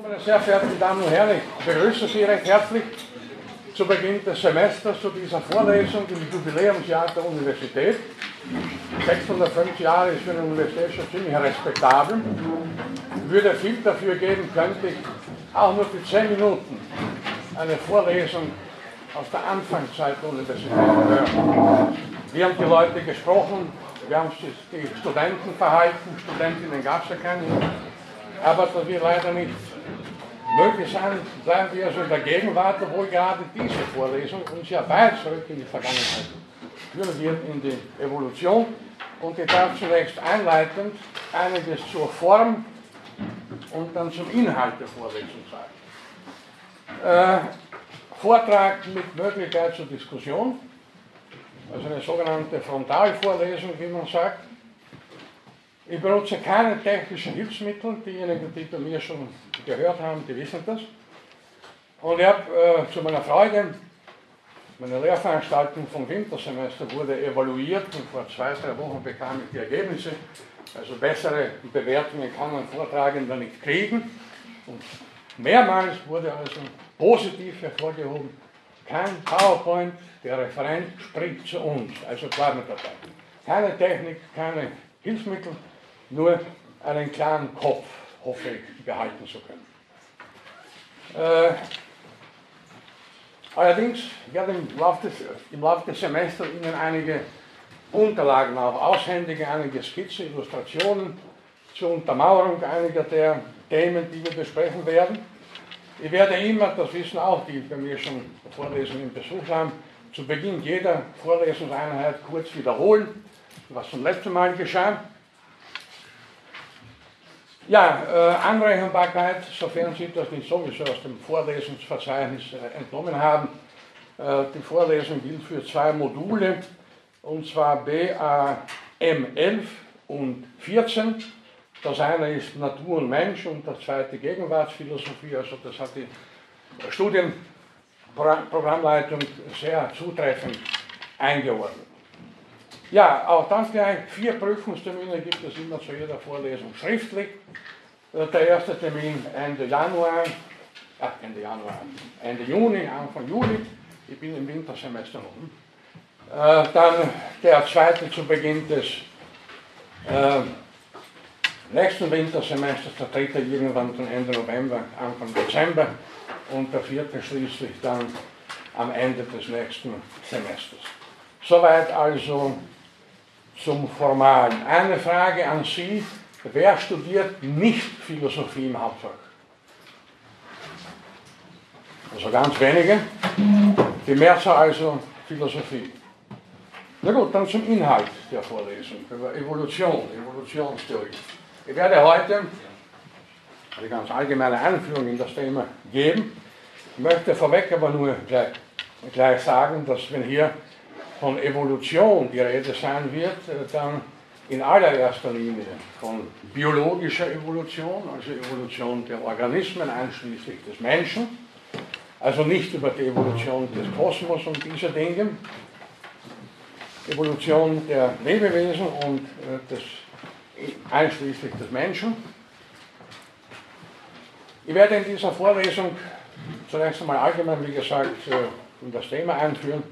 Meine sehr verehrten Damen und Herren, ich begrüße Sie recht herzlich zu Beginn des Semesters zu dieser Vorlesung im Jubiläumsjahr der Universität. 605 Jahre ist für eine Universität schon ziemlich respektabel. Würde viel dafür geben, könnte ich auch nur für 10 Minuten eine Vorlesung aus der Anfangszeit der Universität hören. Wir haben die Leute gesprochen, wir haben die Studenten verhalten, Studentinnen gab es ja keine, aber wir leider nicht möglich sein, bleiben wir also in der Gegenwart, obwohl gerade diese Vorlesung uns ja weit zurück in die Vergangenheit führen wird, in die Evolution. Und ich darf zunächst einleitend einiges zur Form und dann zum Inhalt der Vorlesung sagen. Äh, Vortrag mit Möglichkeit zur Diskussion, also eine sogenannte Frontalvorlesung, wie man sagt. Ich benutze keine technischen Hilfsmittel. Diejenigen, die bei mir schon gehört haben, die wissen das. Und ich habe äh, zu meiner Freude, meine Lehrveranstaltung vom Wintersemester wurde evaluiert und vor zwei, drei Wochen bekam ich die Ergebnisse. Also bessere Bewertungen kann man Vortragender nicht kriegen. Und mehrmals wurde also positiv hervorgehoben, kein PowerPoint, der Referent spricht zu uns, also bleiben wir dabei. Keine Technik, keine Hilfsmittel, nur einen klaren Kopf, hoffe ich, behalten zu können. Äh, allerdings werde im Laufe, des, im Laufe des Semesters Ihnen einige Unterlagen auch aushändigen, einige Skizzen, Illustrationen zur Untermauerung einiger der Themen, die wir besprechen werden. Ich werde immer, das wissen auch die bei mir schon Vorlesungen besucht haben, zu Beginn jeder Vorlesungseinheit kurz wiederholen, was zum letzten Mal geschah. Ja, äh, Anrechenbarkeit, sofern Sie das nicht sowieso aus dem Vorlesungsverzeichnis äh, entnommen haben. Äh, die Vorlesung gilt für zwei Module, und zwar BAM 11 und 14. Das eine ist Natur und Mensch und das zweite Gegenwartsphilosophie. Also das hat die Studienprogrammleitung sehr zutreffend eingeordnet. Ja, auch dann gleich vier Prüfungstermine gibt es immer zu jeder Vorlesung schriftlich. Äh, der erste Termin Ende Januar, ach, Ende Januar, Ende Juni, Anfang Juli. Ich bin im Wintersemester noch. Äh, dann der zweite zu Beginn des äh, nächsten Wintersemesters, der dritte irgendwann von Ende November, Anfang Dezember und der vierte schließlich dann am Ende des nächsten Semesters. Soweit also zum Formalen. Eine Frage an Sie. Wer studiert nicht Philosophie im Hauptfach? Also ganz wenige. Die Mehrzahl also Philosophie. Na gut, dann zum Inhalt der Vorlesung über Evolution, Evolutionstheorie. Ich werde heute eine ganz allgemeine Einführung in das Thema geben. Ich möchte vorweg aber nur gleich, gleich sagen, dass wenn hier von Evolution die Rede sein wird, äh, dann in allererster Linie von biologischer Evolution, also Evolution der Organismen einschließlich des Menschen, also nicht über die Evolution des Kosmos und dieser Dinge, Evolution der Lebewesen und äh, des, einschließlich des Menschen. Ich werde in dieser Vorlesung zunächst einmal allgemein, wie gesagt, äh, in das Thema einführen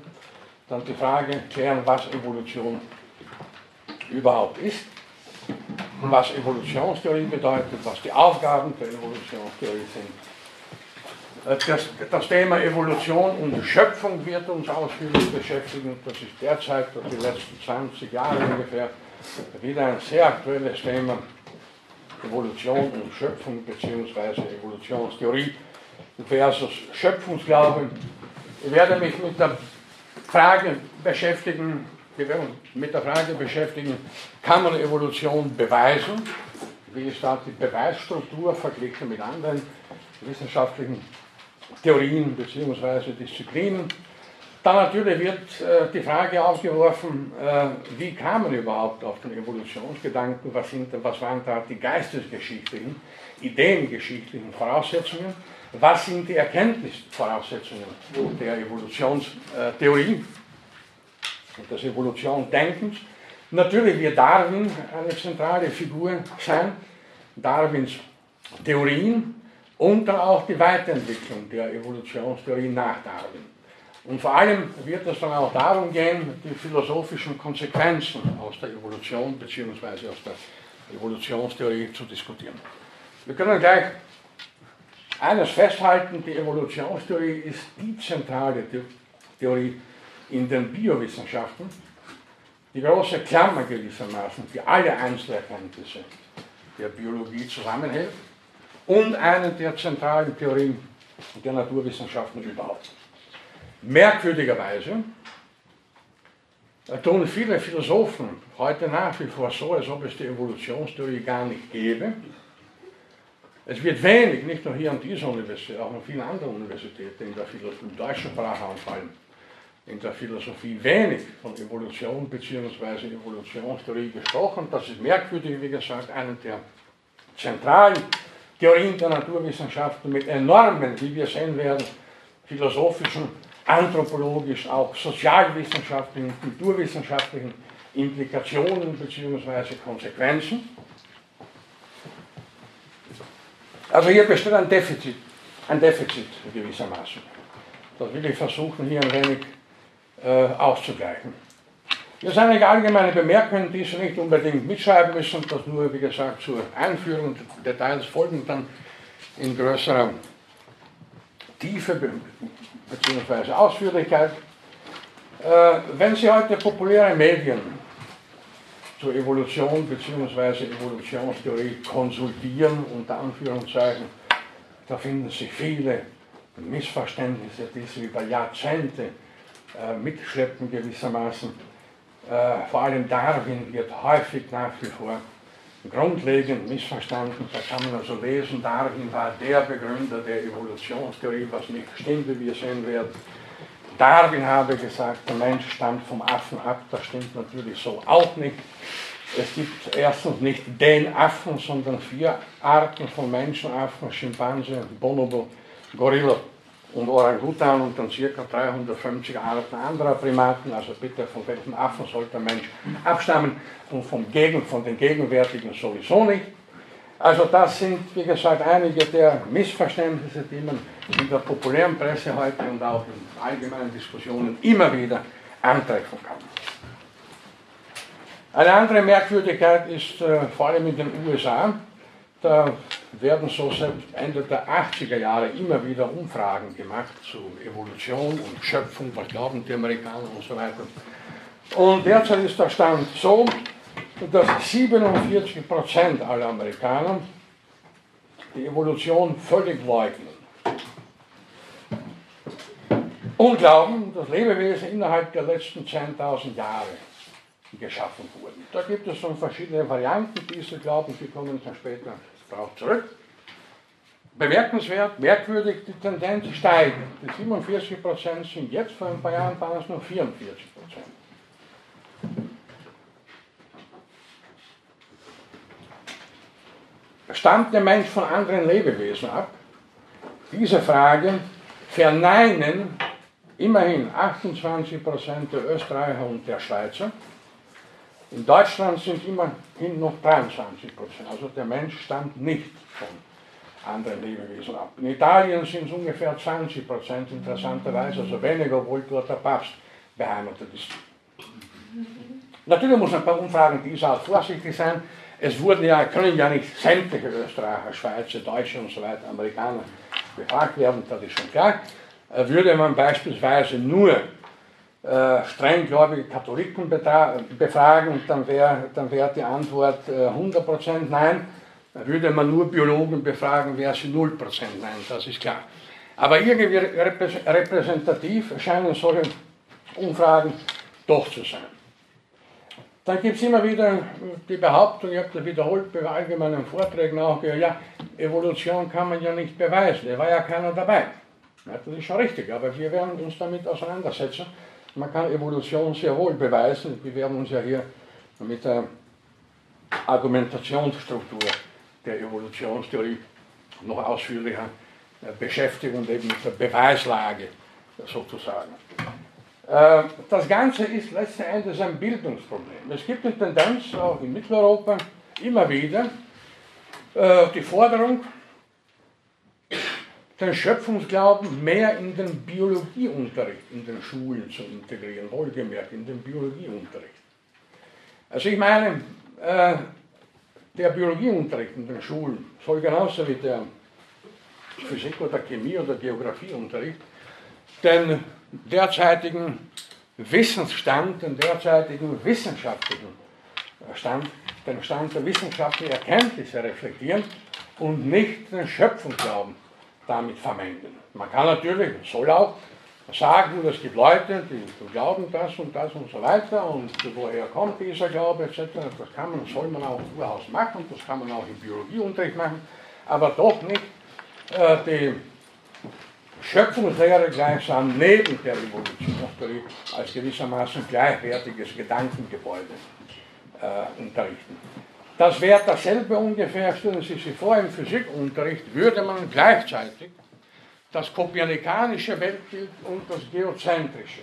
dann die Frage klären, was Evolution überhaupt ist, was Evolutionstheorie bedeutet, was die Aufgaben der Evolutionstheorie sind. Äh, das, das, Thema Evolution und Schöpfung wird uns ausführlich beschäftigen. Das ist derzeit, die letzten 20 Jahre ungefähr, wieder ein sehr aktuelles Thema. Evolution und Schöpfung bzw. Evolutionstheorie versus Schöpfungsglauben. Ich werde mich mit der Frage beschäftigen, wir werden mit der Frage beschäftigen, kann man Evolution beweisen? Wie ist da die Beweisstruktur verglichen mit anderen wissenschaftlichen Theorien bzw. Disziplinen? Dann natürlich wird äh, die Frage aufgeworfen, äh, wie kam man überhaupt auf den Evolutionsgedanken, was, sind, was waren da die geistesgeschichtlichen, ideengeschichtlichen Voraussetzungen? Was sind die Erkenntnisvoraussetzungen der Evolutionstheorie und des Evolutionsdenkens. Natürlich wird Darwin eine zentrale Figur sein. Darwins Theorien, und dann auch die Weiterentwicklung der Evolutionstheorie nach Darwin. Und vor allem wird es dann auch darum gehen, die philosophischen Konsequenzen aus der Evolution bzw. aus der Evolutionstheorie zu diskutieren. Wir können gleich eines festhalten, die Evolutionstheorie ist die zentrale Theorie in den Biowissenschaften, die große Klammer gewissermaßen, die alle Einzelerkenntnisse der Biologie zusammenhält und eine der zentralen Theorien der Naturwissenschaften überhaupt. Merkwürdigerweise tun viele Philosophen heute nach wie vor so, als ob es die Evolutionstheorie gar nicht gäbe. Es wird wenig, nicht nur hier an dieser Universität, auch an vielen anderen Universitäten in der Philosophie, deutschen vor allem, in der Philosophie wenig von Evolution bzw. Evolutionstheorie gesprochen. Das ist merkwürdig, wie gesagt, eine der zentralen Theorien der Naturwissenschaften mit enormen, wie wir sehen werden, philosophischen, anthropologischen, auch sozialwissenschaftlichen, kulturwissenschaftlichen Implikationen bzw. Konsequenzen. Also hier besteht ein Defizit, ein Defizit gewissermaßen. Das will ich versuchen hier ein wenig äh, auszugleichen. Das sind einige allgemeine Bemerkungen, die Sie nicht unbedingt mitschreiben müssen, das nur, wie gesagt, zur Einführung. Details folgen dann in größerer Tiefe bzw. Ausführlichkeit. Äh, wenn Sie heute populäre Medien zur Evolution bzw. Evolutionstheorie konsultieren, unter Anführungszeichen, da finden Sie viele Missverständnisse, die Sie über Jahrzehnte äh, mitschleppen gewissermaßen. Äh, vor allem Darwin wird häufig nach wie vor grundlegend missverstanden. Da kann man also lesen, Darwin war der Begründer der Evolutionstheorie, was nicht stimmt, wie wir sehen werden. Darwin habe gesagt, der Mensch stammt vom Affen ab, das stimmt natürlich so auch nicht. Es gibt erstens nicht den Affen, sondern vier Arten von Menschenaffen, Schimpanse, Bonobo, Gorilla und Orangutan und dann circa 350 Arten anderer Primaten. Also bitte, von welchem Affen sollte der Mensch abstammen und vom Gegen, von den gegenwärtigen sowieso nicht. Also das sind, wie gesagt, einige der Missverständnisse, die man in der populären Presse heute und auch in allgemeinen Diskussionen immer wieder antreffen kann. Eine andere Merkwürdigkeit ist äh, vor allem in den USA, da werden so seit Ende der 80er Jahre immer wieder Umfragen gemacht zu Evolution und Schöpfung, was glauben die Amerikaner und so weiter. Und derzeit ist der Stand so, dass 47% aller Amerikaner die Evolution völlig leugnen. Und glauben, dass Lebewesen innerhalb der letzten 10.000 Jahre geschaffen wurden. Da gibt es schon verschiedene Varianten dieser Glauben, die kommen dann später darauf zurück. Bemerkenswert, merkwürdig, die Tendenz steigt. Die 47% sind jetzt, vor ein paar Jahren waren es nur 44%. Stammt der Mensch von anderen Lebewesen ab? Diese Frage verneinen immerhin 28% der Österreicher und der Schweizer. In Deutschland sind immerhin noch 23% Also der Mensch stammt nicht von anderen Lebewesen ab. In Italien sind es ungefähr 20% interessanterweise, also weniger, obwohl dort der Papst beheimatet ist. Natürlich muss man bei Umfragen dieser Art vorsichtig sein. Es wurden ja, können ja nicht sämtliche Österreicher, Schweizer, Deutsche und so weiter, Amerikaner befragt werden, das ist schon klar. Äh, würde man beispielsweise nur äh, strenggläubige Katholiken befragen, dann wäre dann wär die Antwort äh, 100% nein. Würde man nur Biologen befragen, wäre sie 0% nein, das ist klar. Aber irgendwie repräsentativ scheinen solche Umfragen doch zu sein. Dann gibt es immer wieder die Behauptung, ich habe das wiederholt bei allgemeinen Vorträgen auch gehört, ja, Evolution kann man ja nicht beweisen, da war ja keiner dabei. Ja, das ist schon richtig, aber wir werden uns damit auseinandersetzen. Man kann Evolution sehr wohl beweisen. Wir werden uns ja hier mit der Argumentationsstruktur der Evolutionstheorie noch ausführlicher äh, beschäftigen und eben mit der Beweislage sozusagen. Äh, das Ganze ist letzten Endes ein Bildungsproblem. Es gibt eine Tendenz, auch in Mitteleuropa, immer wieder äh, die Forderung, den Schöpfungsglauben mehr in den Biologieunterricht in den Schulen zu integrieren, wohlgemerkt in den Biologieunterricht. Also ich meine, äh, der Biologieunterricht in den Schulen soll genauso wie der Physik- oder Chemie- oder Geografieunterricht den derzeitigen Wissensstand, den derzeitigen wissenschaftlichen Stand, den Stand der wissenschaftlichen Erkenntnisse reflektieren und nicht den Schöpfungsglauben damit vermengen. Man kann natürlich, soll auch sagen, es gibt Leute, die glauben das und das und so weiter und woher kommt dieser Glaube etc. Das kann man, soll man auch durchaus machen, das kann man auch im Biologieunterricht machen, aber doch nicht äh, die Schöpfungslehre gleichsam neben der Evolutionstheorie als gewissermaßen gleichwertiges Gedankengebäude äh, unterrichten. Das wäre dasselbe ungefähr, stellen Sie sich vor, im Physikunterricht würde man gleichzeitig das kopernikanische Weltbild und das geozentrische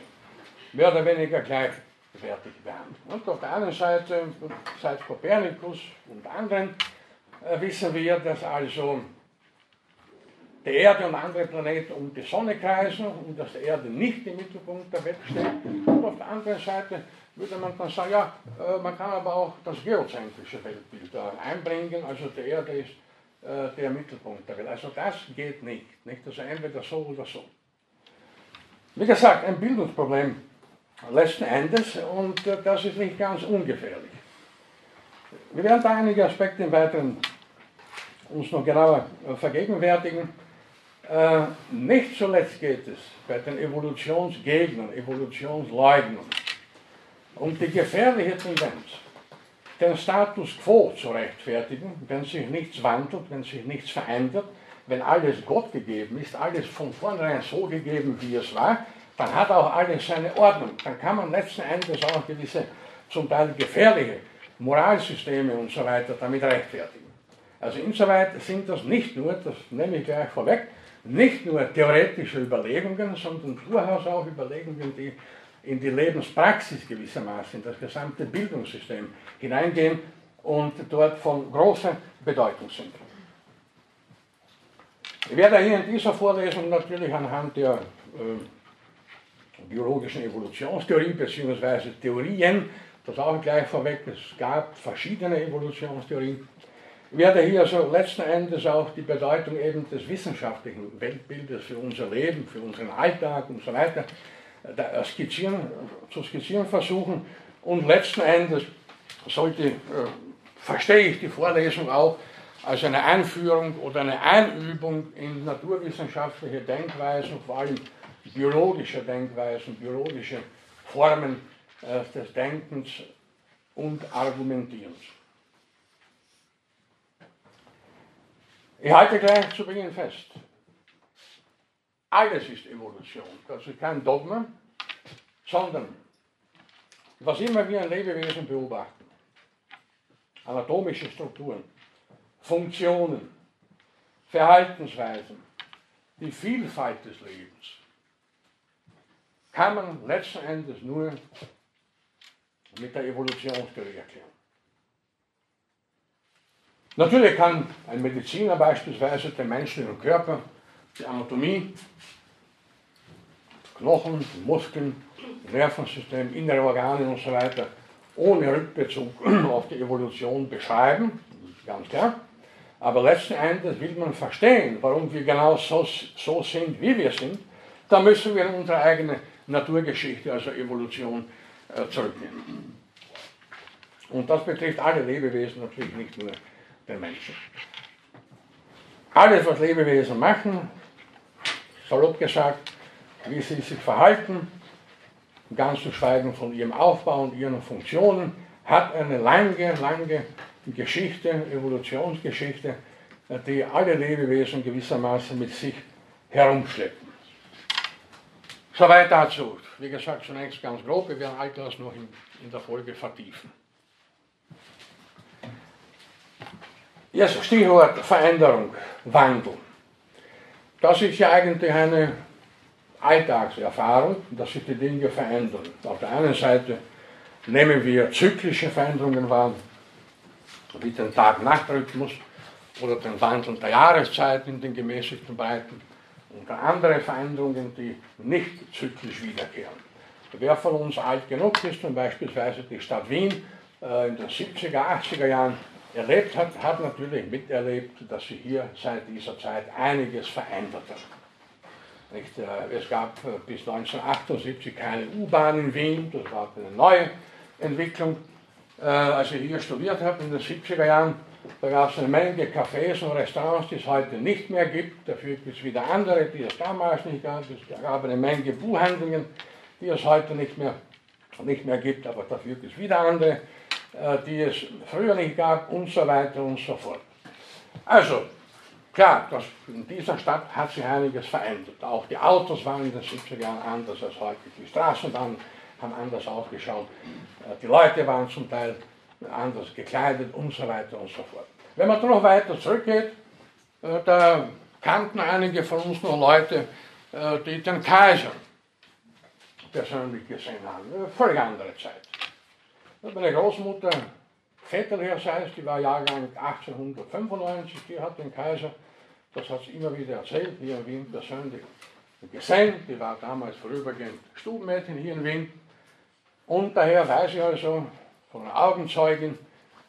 mehr oder weniger gleichwertig behandeln. Und auf der anderen Seite, seit Kopernikus und anderen, äh, wissen wir, dass also die Erde und andere Planeten um die Sonne kreisen und dass die Erde nicht im Mittelpunkt der Welt steht. Und auf der anderen Seite würde man dann sagen, ja, äh, man kann aber auch das geozentrische Weltbild einbringen, also die Erde ist äh, der Mittelpunkt der Welt. Also das geht nicht, nicht? Also entweder so oder so. Wie gesagt, ein Bildungsproblem letzten Endes und äh, das ist nicht ganz ungefährlich. Wir werden da einige Aspekte im Weiteren uns noch genauer vergegenwärtigen. Äh, nicht zuletzt geht es bei den Evolutionsgegnern, Evolutionsleugnern um die gefährliche Tendenz, den Status quo zu rechtfertigen, wenn sich nichts wandelt, wenn sich nichts verändert, wenn alles Gott gegeben ist, alles von vornherein so gegeben, wie es war, dann hat auch alles seine Ordnung. Dann kann man letzten Endes auch gewisse, zum Teil gefährliche Moralsysteme und so weiter damit rechtfertigen. Also insoweit sind das nicht nur, das nehme ich gleich vorweg, nicht nur theoretische Überlegungen, sondern durchaus auch Überlegungen, die in die Lebenspraxis gewissermaßen, in das gesamte Bildungssystem hineingehen und dort von großer Bedeutung sind. Ich werde hier in dieser Vorlesung natürlich anhand der äh, biologischen Evolutionstheorie bzw. Theorien, das auch gleich vorweg, es gab verschiedene Evolutionstheorien, werde hier also letzten Endes auch die Bedeutung eben des wissenschaftlichen Weltbildes für unser Leben, für unseren Alltag und so weiter äh, skizzieren, zu skizzieren versuchen. Und letzten Endes sollte, äh, verstehe ich die Vorlesung auch als eine Einführung oder eine Einübung in naturwissenschaftliche Denkweisen, vor allem biologische Denkweisen, biologische Formen äh, des Denkens und Argumentierens. Ich halte gleich zu Beginn fest. Alles ist Evolution. Das ist kein Dogma, sondern was immer wir ein Lebewesen beobachten, anatomische Strukturen, Funktionen, Verhaltensweisen, die Vielfalt des Lebens, kann man letzten Endes nur mit der Evolutionstheorie erklären. Natürlich kann ein Mediziner beispielsweise den menschlichen Körper, die Anatomie, Knochen, Muskeln, Nervensystem, innere Organe und so weiter ohne Rückbezug auf die Evolution beschreiben, ganz klar. Aber letzten Endes will man verstehen, warum wir genau so, so sind, wie wir sind. Da müssen wir in unsere eigene Naturgeschichte, also Evolution, äh, zurücknehmen. Und das betrifft alle Lebewesen, natürlich nicht nur den Menschen. Alles, was Lebewesen machen, salopp gesagt, wie sie sich verhalten, ganz zu schweigen von ihrem Aufbau und ihren Funktionen, hat eine lange, lange Geschichte, Evolutionsgeschichte, die alle Lebewesen gewissermaßen mit sich herumschleppen. Soweit dazu. Wie gesagt, zunächst ganz grob, wir werden all das noch in, in der Folge vertiefen. Jetzt Stichwort Veränderung, Wandel. Das ist ja eigentlich eine Alltagserfahrung, dass sich die Dinge verändern. Auf der einen Seite nehmen wir zyklische Veränderungen wahr, wie den Tag-Nacht-Rhythmus oder den Wandel der Jahreszeiten in den gemäßigten Breiten. und andere Veränderungen, die nicht zyklisch wiederkehren. Wer von uns alt genug ist und beispielsweise die Stadt Wien äh, in den 70er, 80er Jahren erlebt hat, hat natürlich miterlebt, dass sie hier seit dieser Zeit einiges verändert hat. Nicht, äh, es gab äh, bis 1978 keine U-Bahn in Wien, das war eine neue Entwicklung. Äh, als ich hier studiert habe in den 70er Jahren, da gab es eine Menge Cafés und Restaurants, die es heute nicht mehr gibt. Dafür gibt es wieder andere, die es damals nicht gab. Es gab eine Menge Buchhandlungen, die es heute nicht mehr, nicht mehr gibt, aber dafür gibt es wieder andere, die es früher nicht gab und so weiter und so fort. Also, Klar, das, in dieser Stadt hat sich einiges verändert. Auch die Autos waren in den 70er Jahren anders als heute. Die Straßenbahnen haben anders ausgeschaut. Äh, die Leute waren zum Teil anders gekleidet und so weiter und so fort. Wenn man noch weiter zurückgeht, äh, da kannten einige von uns noch Leute, äh, die den Kaiser persönlich gesehen haben. Völlig andere Zeit. Meine Großmutter väterlicherseits, die war Jahrgang 1895, die hat den Kaiser, das hat sie immer wieder erzählt, hier in Wien persönlich gesehen, die war damals vorübergehend Stubenmädchen hier in Wien. Und daher weiß ich also von Augenzeugin,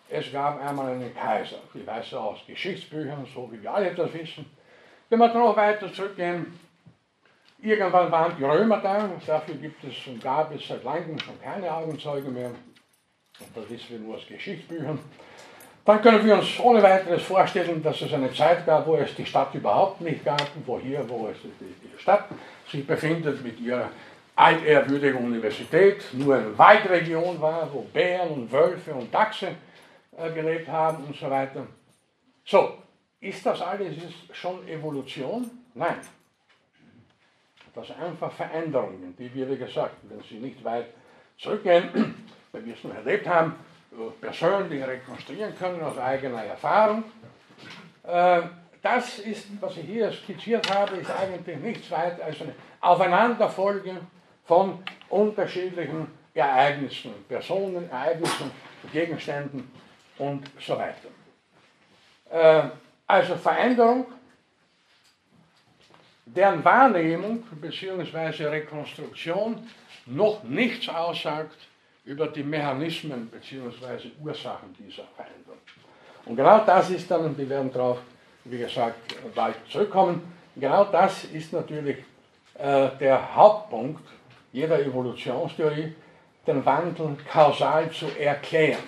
es gab einmal einen Kaiser. Die weiß er aus Geschichtsbüchern, so wie wir alle das wissen. Wenn wir noch weiter zurückgehen, irgendwann waren die Römer da, dafür gibt es und gab es seit langem schon keine Augenzeugen mehr das wissen wir nur aus Geschichtsbüchern, dann können wir uns ohne weiteres vorstellen, dass es eine Zeit gab, wo es die Stadt überhaupt nicht gab, wo hier, wo es die Stadt sich befindet mit ihrer altehrwürdigen Universität, nur eine Waldregion war, wo Bären und Wölfe und Dachse äh, gelebt haben und so weiter. So, ist das alles schon Evolution? Nein. Das sind einfach Veränderungen, die wie gesagt, wenn sie nicht weit zurückgehen, weil wir es noch erlebt haben, persönlich rekonstruieren können aus eigener Erfahrung. Äh, das ist, was ich hier skizziert habe, ist eigentlich nichts weiter als eine Aufeinanderfolge von unterschiedlichen Ereignissen, Personen, Ereignissen, Gegenständen und so weiter. Äh, also Veränderung, deren Wahrnehmung bzw. Rekonstruktion noch nichts aussagt über die Mechanismen bzw. Ursachen dieser Veränderung. Und genau das ist dann, und wir werden darauf, wie gesagt, bald zurückkommen, genau das ist natürlich äh, der Hauptpunkt jeder Evolutionstheorie, den Wandel kausal zu erklären.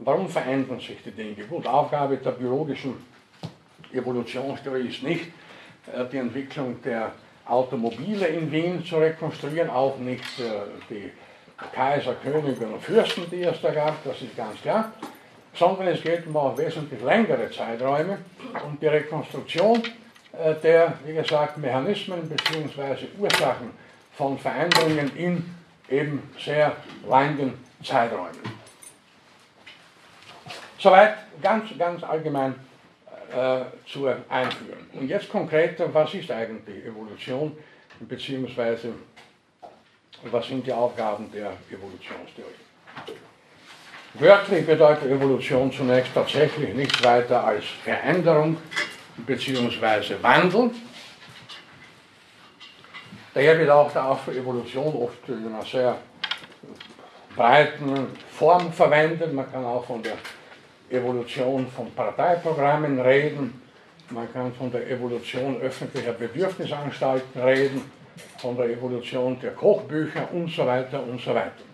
Warum verändern sich die Dinge? Gut, Aufgabe der biologischen Evolutionstheorie ist nicht, äh, die Entwicklung der Automobile in Wien zu rekonstruieren, auch nicht äh, die Kaiser, Könige und Fürsten, die es da gab, das ist ganz klar, sondern es geht um auch wesentlich längere Zeiträume und die Rekonstruktion äh, der, wie gesagt, Mechanismen bzw. Ursachen von Veränderungen in eben sehr langen Zeiträumen. Soweit ganz, ganz allgemein äh, zur Einführung. Und jetzt konkreter, was ist eigentlich Evolution bzw was sind die Aufgaben der Evolutionstheorie. Wörtlich bedeutet Evolution zunächst tatsächlich nichts weiter als Veränderung bzw. Wandel. Daher wird auch der Ausdruck Evolution oft in einer sehr breiten Form verwendet. Man kann auch von der Evolution von Parteiprogrammen reden. Man kann von der Evolution öffentlicher Bedürfnisanstalten reden von der Evolution der Kochbücher und so weiter und so weiter.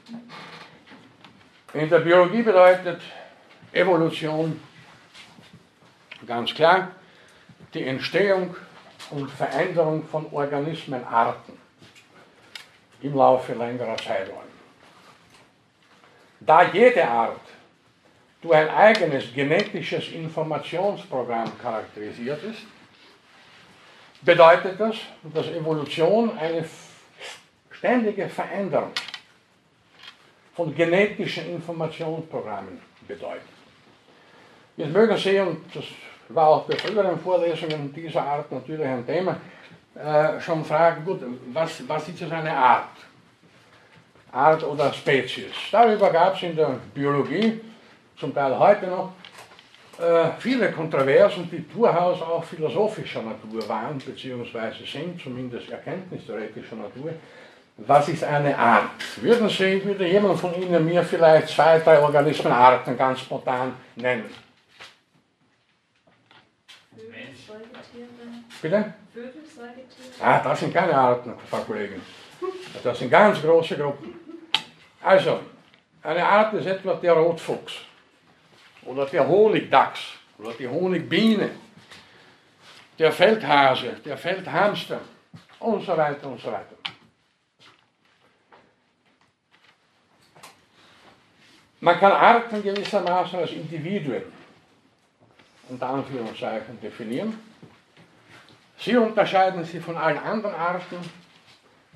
In der Biologie bedeutet Evolution ganz klar die Entstehung und Veränderung von Organismenarten im Laufe längerer Zeiträume. Da jede Art durch ein eigenes genetisches Informationsprogramm charakterisiert ist, bedeutet das, dass Evolution eine ständige Veränderung von genetischen Informationsprogrammen bedeutet. Jetzt mögen Sie, und das war auch bei früheren Vorlesungen dieser Art natürlich ein Thema, äh, schon fragen, gut, was, was ist das eine Art? Art oder Spezies. Darüber gab es in der Biologie, zum Teil heute noch, viele Kontroversen, die durchaus auch philosophischer Natur waren, beziehungsweise sind, zumindest erkenntnistheoretischer Natur. Was ist eine Art? Würden Sie, würde jemand von Ihnen mir vielleicht zwei, drei Organismenarten ganz spontan nennen? Bitte? Ah, das sind keine Arten, Frau Kollegin. Das sind ganz große Gruppen. Also, eine Art ist etwa der Rotfuchs oder der Honigdachs oder die Honigbiene, der Feldhase, der Feldhamster und so weiter und so weiter. Man kann Arten gewissermaßen als Individuen unter Anführungszeichen definieren. Sie unterscheiden sich von allen anderen Arten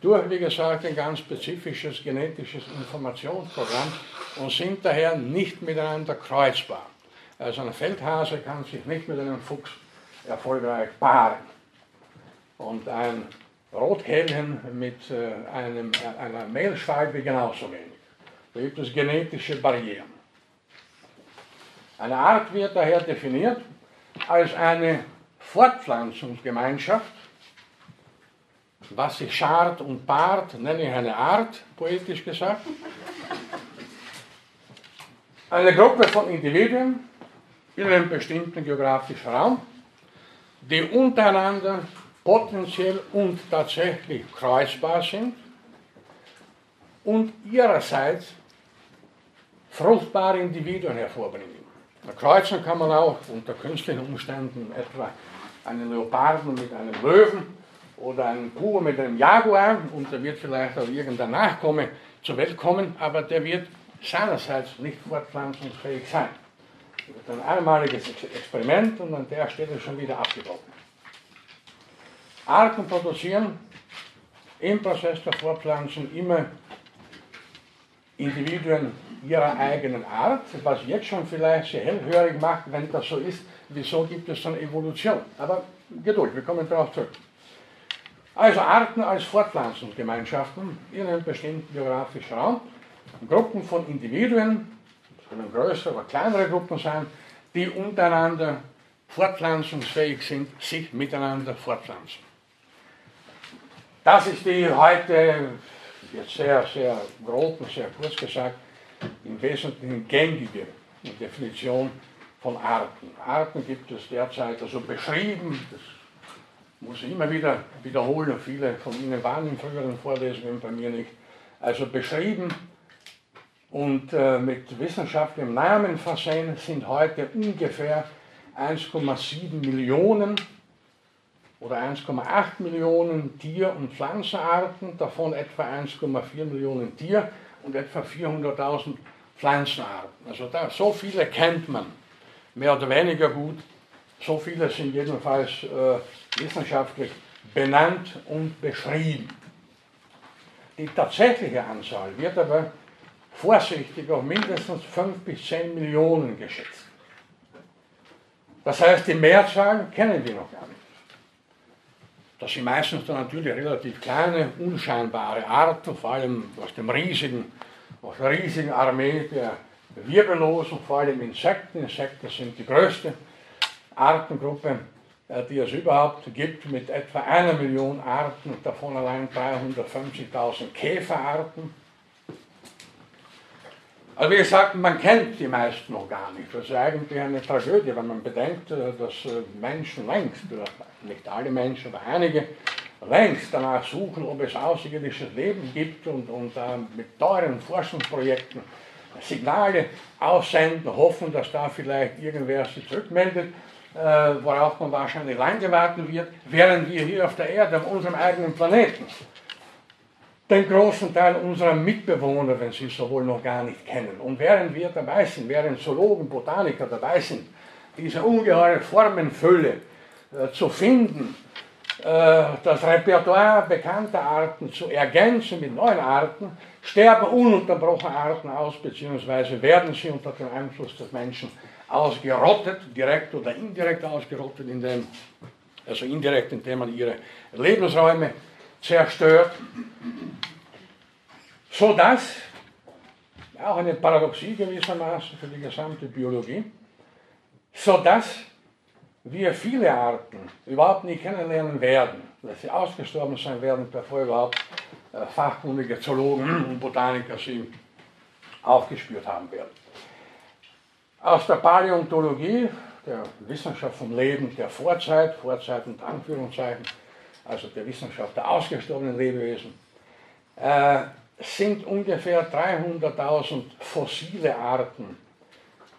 durch, wie gesagt, ein ganz spezifisches genetisches Informationsprogramm und sind daher nicht miteinander kreuzbar. Also ein Feldhase kann sich nicht mit einem Fuchs erfolgreich paaren. Und ein Rotkehlchen mit äh, einem, einer Mehlschwalbe genauso wenig. Da gibt es genetische Barrieren. Eine Art wird daher definiert als eine Fortpflanzungsgemeinschaft, was sich schart und paart, nenne ich eine Art, poetisch gesagt. Eine Gruppe von Individuen in einem bestimmten geografischen Raum, die untereinander potenziell und tatsächlich kreuzbar sind und ihrerseits fruchtbare Individuen hervorbringen. Kreuzen kann man auch unter künstlichen Umständen etwa einen Leoparden mit einem Löwen oder einen Puma mit einem Jaguar und da wird vielleicht auch irgendein Nachkomme zur Welt kommen, aber der wird seinerseits nicht fortpflanzungsfähig sein. Das wird ein einmaliges Experiment und an der Stelle schon wieder abgebrochen. Arten produzieren im Prozess der Fortpflanzung immer Individuen ihrer eigenen Art, was jetzt schon vielleicht sehr hellhörig macht, wenn das so ist, wieso gibt es dann Evolution? Aber Geduld, wir kommen darauf zurück. Also Arten als Fortpflanzungsgemeinschaften in einem bestimmten geografischen Raum, Gruppen von Individuen, das können größere oder kleinere Gruppen sein, die untereinander fortpflanzungsfähig sind, sich miteinander fortpflanzen. Das ist die heute, jetzt sehr, sehr grob und sehr kurz gesagt, im Wesentlichen gängige Definition von Arten. Arten gibt es derzeit also beschrieben, das muss ich immer wieder wiederholen, viele von Ihnen waren in früheren Vorlesungen bei mir nicht, also beschrieben und äh, mit wissenschaftlichem Namen versehen sind heute ungefähr 1,7 Millionen oder 1,8 Millionen Tier- und Pflanzenarten, davon etwa 1,4 Millionen Tier- und etwa 400.000 Pflanzenarten. Also da, so viele kennt man, mehr oder weniger gut. So viele sind jedenfalls äh, wissenschaftlich benannt und beschrieben. Die tatsächliche Anzahl wird aber vorsichtig auf mindestens 5 bis 10 Millionen geschätzt. Das heißt, die Mehrzahl kennen wir noch gar nicht. Das sind meistens dann natürlich relativ kleine, unscheinbare Arten, vor allem aus, dem riesigen, aus der riesigen Armee der Wirbellosen, vor allem Insekten. Insekten sind die größte Artengruppe, äh, die es überhaupt gibt, mit etwa einer Million Arten, davon allein 350.000 Käferarten. Also wie gesagt, man kennt die meisten noch gar nicht. Das ist eigentlich eine Tragödie, wenn man bedenkt, äh, dass äh, Menschen längst, nicht alle Menschen, aber einige, längst danach suchen, ob es außerirdisches Leben gibt und, und äh, mit teuren Forschungsprojekten Signale aussenden, hoffen, dass da vielleicht irgendwer sich zurückmeldet äh, worauf man wahrscheinlich lange warten wird, während wir hier auf der Erde, auf unserem eigenen Planeten, den großen Teil unserer Mitbewohner, wenn sie so wohl noch gar nicht kennen. Und während wir dabei sind, während Zoologen, Botaniker dabei sind, diese ungeheure Formenfülle äh, zu finden, äh, das Repertoire bekannter Arten zu ergänzen mit neuen Arten, sterben ununterbrochen Arten aus, beziehungsweise werden sie unter dem Einfluss des Menschen ausgerottet, direkt oder indirekt ausgerottet, indem, also indirekt, indem man ihre Lebensräume zerstört, sodass, auch eine Paradoxie gewissermaßen für die gesamte Biologie, sodass wir viele Arten überhaupt nicht kennenlernen werden, dass sie ausgestorben sein werden, bevor überhaupt äh, fachkundige Zoologen und Botaniker sie aufgespürt haben werden. Aus der Paläontologie, der Wissenschaft vom Leben der Vorzeit, Vorzeit und Anführungszeichen, also der Wissenschaft der ausgestorbenen Lebewesen, äh, sind ungefähr 300.000 fossile Arten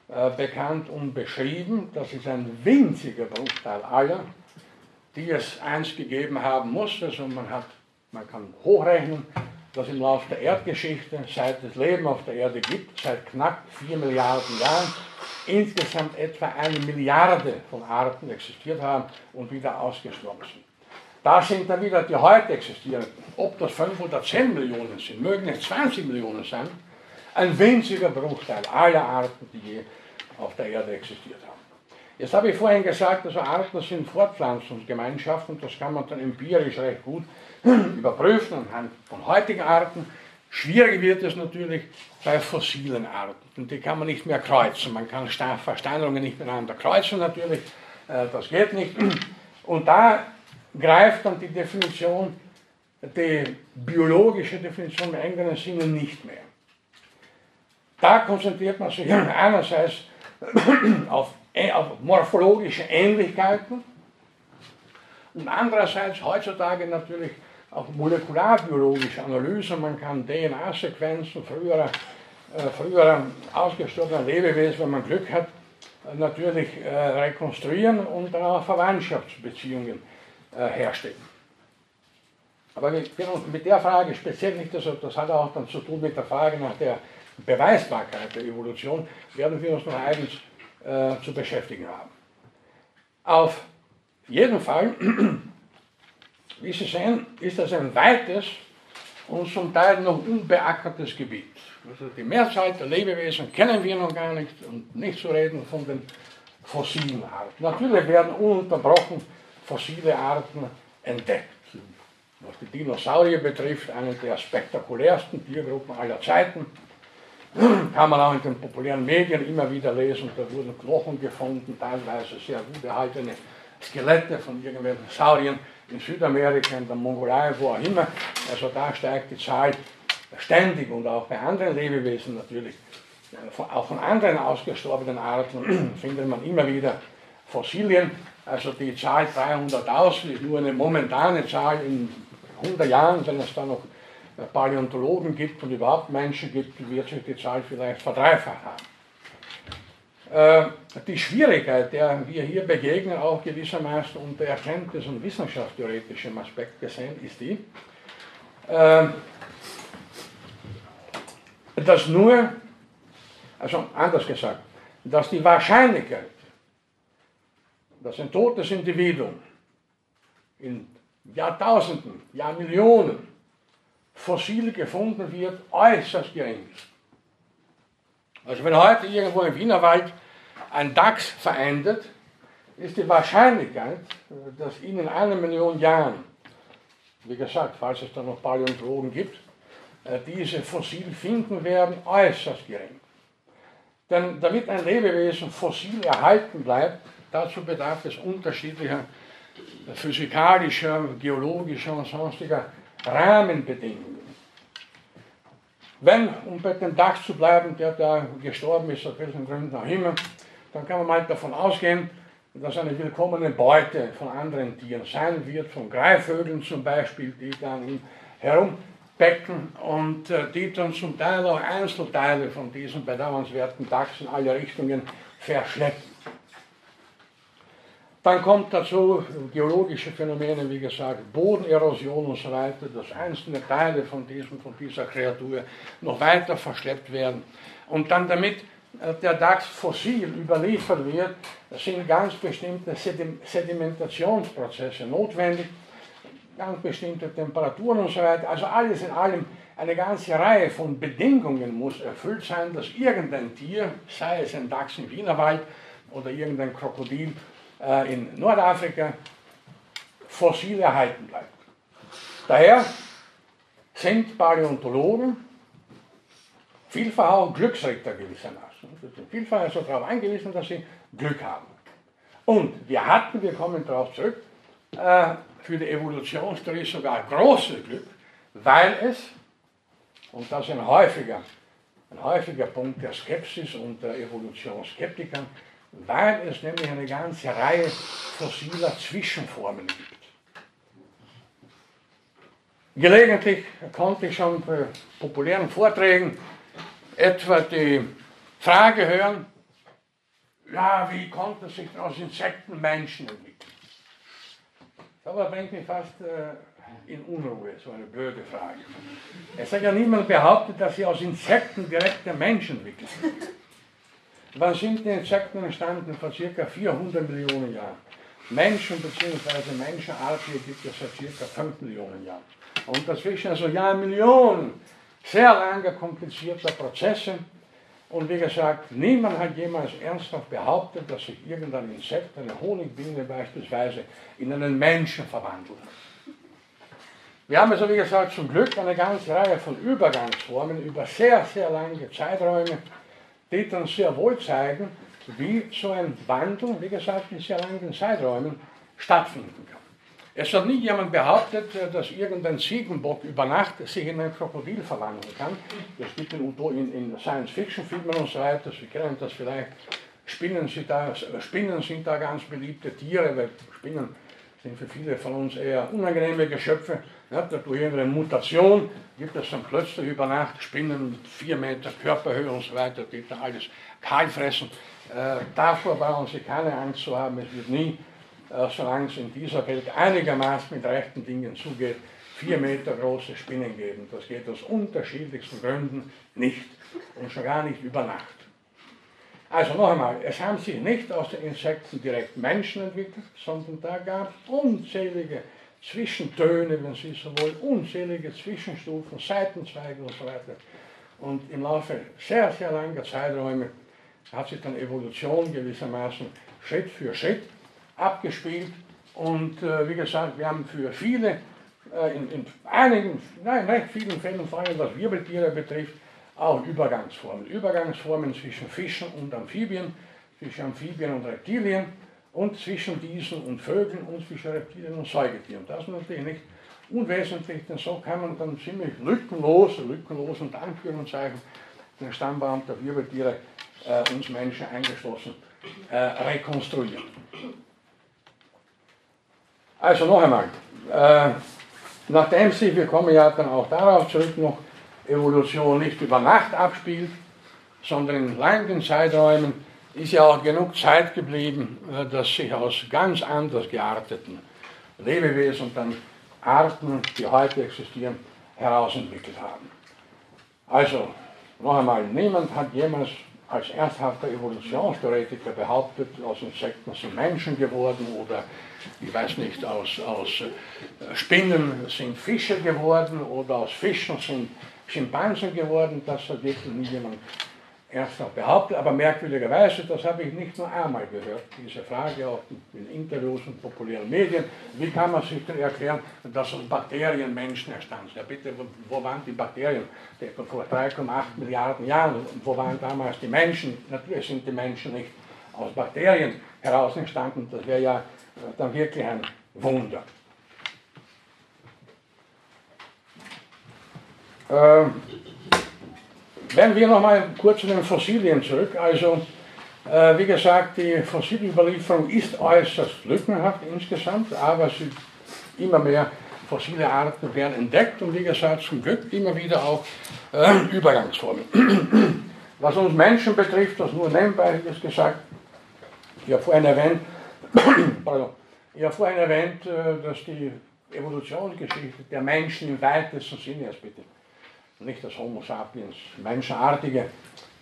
äh, bekannt und beschrieben. Das ist ein winziger Bruchteil aller, die es einst gegeben haben muss. Also man, hat, man kann hochrechnen, dass im Laufe der Erdgeschichte, seit es Leben auf der Erde gibt, seit knapp 4 Milliarden Jahren, insgesamt etwa eine Milliarde von Arten existiert haben und wieder ausgestorben sind. Da sind dann wieder die heute existierenden, ob das 5 oder 10 Millionen sind, mögen es 20 Millionen sein, ein winziger Bruchteil aller Arten, die je auf der Erde existiert haben. Jetzt habe ich vorhin gesagt, also Arten sind Fortpflanzungsgemeinschaften, das kann man dann empirisch recht gut überprüfen anhand von heutigen Arten. Schwierig wird es natürlich bei fossilen Arten. Und die kann man nicht mehr kreuzen. Man kann Versteinerungen nicht miteinander kreuzen natürlich. Äh, das geht nicht. Und da greift dann die Definition, die biologische Definition im engeren Sinne nicht mehr. Da konzentriert man sich einerseits auf, auf morphologische Ähnlichkeiten und andererseits heutzutage natürlich auf molekularbiologische Analyse. Man kann DNA-Sequenzen früherer, äh, früherer ausgestorbener Lebewesen, wenn man Glück hat, natürlich äh, rekonstruieren und darauf Verwandtschaftsbeziehungen äh, herstellen. Aber wir mit der Frage speziell nicht, also das hat auch dann zu tun mit der Frage nach der Beweisbarkeit der Evolution, werden wir uns noch eigens äh, zu beschäftigen haben. Auf jeden Fall, wie Sie sehen, ist das ein weites und zum Teil noch unbeackertes Gebiet. Also die Mehrzahl der Lebewesen kennen wir noch gar nicht und nicht zu reden von den fossilen Arten. Natürlich werden ununterbrochen fossile Arten entdeckt. Was die Dinosaurier betrifft, eine der spektakulärsten Tiergruppen aller Zeiten. Kann man auch in den populären Medien immer wieder lesen. Da wurden Knochen gefunden, teilweise sehr gut erhaltene Skelette von irgendwelchen Sauriern in Südamerika, in der Mongolei, wo auch immer. Also da steigt die Zahl ständig und auch bei anderen Lebewesen natürlich. Auch von anderen ausgestorbenen Arten findet man immer wieder Fossilien. Also die Zahl 300.000 ist nur eine momentane Zahl. In 100 Jahren, wenn es da noch Paläontologen gibt und überhaupt Menschen gibt, wird sich die Zahl vielleicht verdreifacht haben. Äh, die Schwierigkeit, der wir hier begegnen, auch gewissermaßen unter Erkenntnis- und wissenschaftstheoretischem Aspekt gesehen, ist die, äh, dass nur, also anders gesagt, dass die Wahrscheinlichkeit, dass ein totes Individuum in Jahrtausenden, Jahrmillionen fossil gefunden wird, äußerst gering ist. Also wenn heute irgendwo im Wienerwald ein Dachs verendet, ist die Wahrscheinlichkeit, dass ihn in einer Million Jahren, wie gesagt, falls es da noch Paläontologen gibt, äh, diese fossil finden werden, äußerst gering. Denn damit ein Lebewesen fossil erhalten bleibt, dazu bedarf es unterschiedlicher physikalischer, geologischer und sonstiger Rahmenbedingungen. Wenn, um bei dem Dach zu bleiben, der da gestorben ist, aus welchen Gründen auch immer, dann kann man mal davon ausgehen, dass eine willkommene Beute von anderen Tieren sein wird, von Greifvögeln zum Beispiel, die dann herumbecken und äh, die dann zum Teil auch Einzelteile von diesen bedauernswerten Dachs in alle Richtungen verschleppen. Dann kommt dazu geologische Phänomene, wie gesagt, Bodenerosion und so weiter, dass einzelne Teile von, diesem, von dieser Kreatur noch weiter verschleppt werden. Und dann damit der Dachs fossil überliefert wird, sind ganz bestimmte Sedimentationsprozesse notwendig, ganz bestimmte Temperaturen und so weiter. Also alles in allem eine ganze Reihe von Bedingungen muss erfüllt sein, dass irgendein Tier, sei es ein Dachs im Wienerwald oder irgendein Krokodil, äh, in Nordafrika fossil erhalten bleibt. Daher sind Paläontologen vielfach auch Glücksritter gewissermaßen. Vielfach also darauf angewiesen, dass sie Glück haben. Und wir hatten, wir kommen darauf zurück, äh, für die Evolutionstheorie sogar großes Glück, weil es, und das ist ein häufiger, ein häufiger Punkt der Skepsis und der Evolutionsskeptiker, weil es nämlich eine ganze Reihe fossiler Zwischenformen gibt. Gelegentlich konnte ich schon bei populären Vorträgen etwa die Frage hören, ja, wie konnte sich aus Insekten Menschen entwickeln? Das bringt mich fast äh, in Unruhe, so eine blöde Frage. Es hat ja niemand behauptet, dass sie aus Insekten direkte Menschen entwickeln. Wann sind die Insekten entstanden? Vor circa 400 Millionen Jahren. Menschen bzw. Menschenartige gibt es seit circa 5 Millionen Jahren. Und dazwischen also ja Millionen sehr lange komplizierter Prozesse. Und wie gesagt, niemand hat jemals ernsthaft behauptet, dass sich irgendein Insekt, eine Honigbiene beispielsweise, in einen Menschen verwandelt. Wir haben also, wie gesagt, zum Glück eine ganze Reihe von Übergangsformen über sehr, sehr lange Zeiträume, die dann sehr wohl zeigen, wie so ein Wandel, wie gesagt, in sehr langen Zeiträumen stattfinden kann. Es hat nie jemand behauptet, äh, dass irgendein Ziegenbock über Nacht sich in ein Krokodil verwandeln kann. Das gibt in, in, Science-Fiction-Filmen und so weiter. Sie kennen das vielleicht. Spinnen sind, da, Spinnen sind da ganz beliebte Tiere, weil Spinnen sind für viele von uns eher unangenehme Geschöpfe. Ja, durch eine Mutation gibt es dann plötzlich über Nacht Spinnen mit 4 Meter Körperhöhe und so weiter, die da alles kahl fressen. Äh, davor brauchen Sie keine Angst zu haben, es wird nie äh, solange es in dieser Welt einigermaßen mit rechten Dingen zugeht, vier Meter große Spinnen geben. Das geht aus unterschiedlichsten Gründen nicht und schon gar nicht über Nacht. Also noch einmal, es haben sich nicht aus den Insekten direkt Menschen entwickelt, sondern da gab es unzählige Zwischentöne, wenn Sie so wollen, unzählige Zwischenstufen, Seitenzweige und so weiter. Und im Laufe sehr, sehr langer Zeiträume hat sich dann Evolution gewissermaßen Schritt für Schritt abgespielt. Und äh, wie gesagt, wir haben für viele, äh, in, in, einigen, nein, recht vielen Fällen, vor allem was Wirbeltiere betrifft, auch Übergangsformen. Übergangsformen zwischen Fischen und Amphibien, zwischen Amphibien und Reptilien und zwischen diesen und Vögeln und zwischen Reptilien und Säugetieren. Das ist natürlich nicht unwesentlich, denn so kann man dann ziemlich lückenlos, lückenlos und Anführungszeichen, den Stammbaum der Wirbeltiere, äh, uns Menschen eingeschlossen, äh, rekonstruieren. Also noch einmal, äh, nachdem sich, wir kommen ja dann auch darauf zurück, noch Evolution nicht über Nacht abspielt, sondern in langen Zeiträumen, ist ja auch genug Zeit geblieben, äh, dass sich aus ganz anders gearteten Lebewesen dann Arten, die heute existieren, herausentwickelt haben. Also, noch einmal, niemand hat jemals als ernsthafter Evolutionstheoretiker behauptet, aus Insekten sind Menschen geworden oder ich weiß nicht, aus, aus äh, Spinnen sind Fische geworden oder aus Fischen sind Schimpansen geworden. Das hat wirklich nie jemand ernsthaft behauptet. Aber merkwürdigerweise, das habe ich nicht nur einmal gehört, diese Frage auch in Interviews und populären Medien. Wie kann man sich denn erklären, dass aus Bakterien Menschen entstanden sind? Ja, bitte, wo waren die Bakterien? Vor 3,8 Milliarden Jahren, wo waren damals die Menschen? Natürlich sind die Menschen nicht aus Bakterien heraus entstanden. Das wäre ja dann wirklich ein Wunder. Ähm, wenn wir nochmal kurz zu den Fossilien zurück, also äh, wie gesagt, die Fossilüberlieferung ist äußerst lückenhaft insgesamt, aber immer mehr fossile Arten werden entdeckt und wie gesagt zum Glück immer wieder auch äh, Übergangsformen. Was uns Menschen betrifft, das nur nebenbei ist gesagt, ich habe vorhin erwähnt, ich habe vorhin erwähnt, äh, dass die Evolutionsgeschichte der Menschen im weitesten Sinne, jetzt bitte, nicht das Homo sapiens, Menschenartige,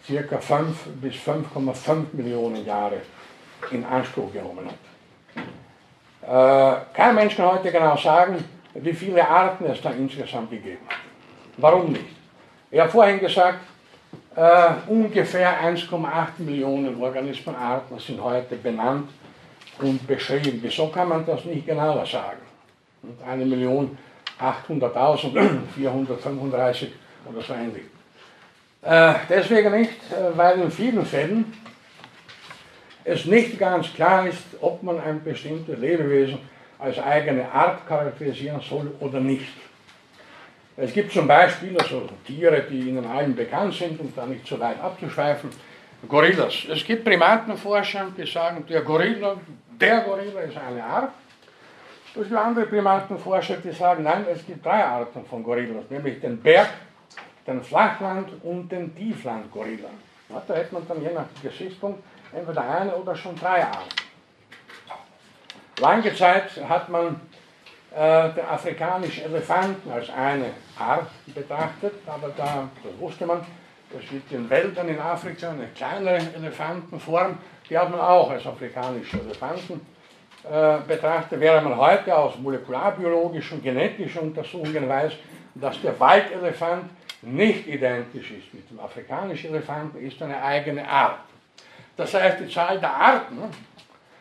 circa 5 bis 5,5 Millionen Jahre in Anspruch genommen hat. Äh, kein Mensch kann heute genau sagen, wie viele Arten es da insgesamt gegeben hat. Warum nicht? Ich habe vorhin gesagt, äh, ungefähr 1,8 Millionen Organismenarten sind heute benannt und beschrieben. Wieso kann man das nicht genauer sagen? Und eine Million 800.435 oder so ähnlich. Äh, deswegen nicht, äh, weil in vielen Fällen es nicht ganz klar ist, ob man ein bestimmtes Lebewesen als eigene Art charakterisieren soll oder nicht. Es gibt zum Beispiel also Tiere, die Ihnen allen bekannt sind, um da nicht zu weit abzuschweifen, Gorillas. Es gibt Primatenforscher, die sagen, der Gorilla, der Gorilla ist eine Art. Es gibt andere Primatenforscher, die sagen, nein, es gibt drei Arten von Gorillas, nämlich den Berg, den Flachland und den Tieflandgorilla. Ja, da hätte man dann je nach Gesichtspunkt entweder eine oder schon drei Arten. Lange Zeit hat man äh, den afrikanischen Elefanten als eine Art betrachtet, aber da, das wusste man, es gibt in Wäldern in Afrika eine kleinere Elefantenform, die hat man auch als afrikanische Elefanten äh, betrachtet, während man heute aus molekularbiologischen, genetischen Untersuchungen weiß, dass der Waldelefant nicht identisch ist mit dem afrikanischen Elefanten, ist eine eigene Art. Das heißt, die Zahl der Arten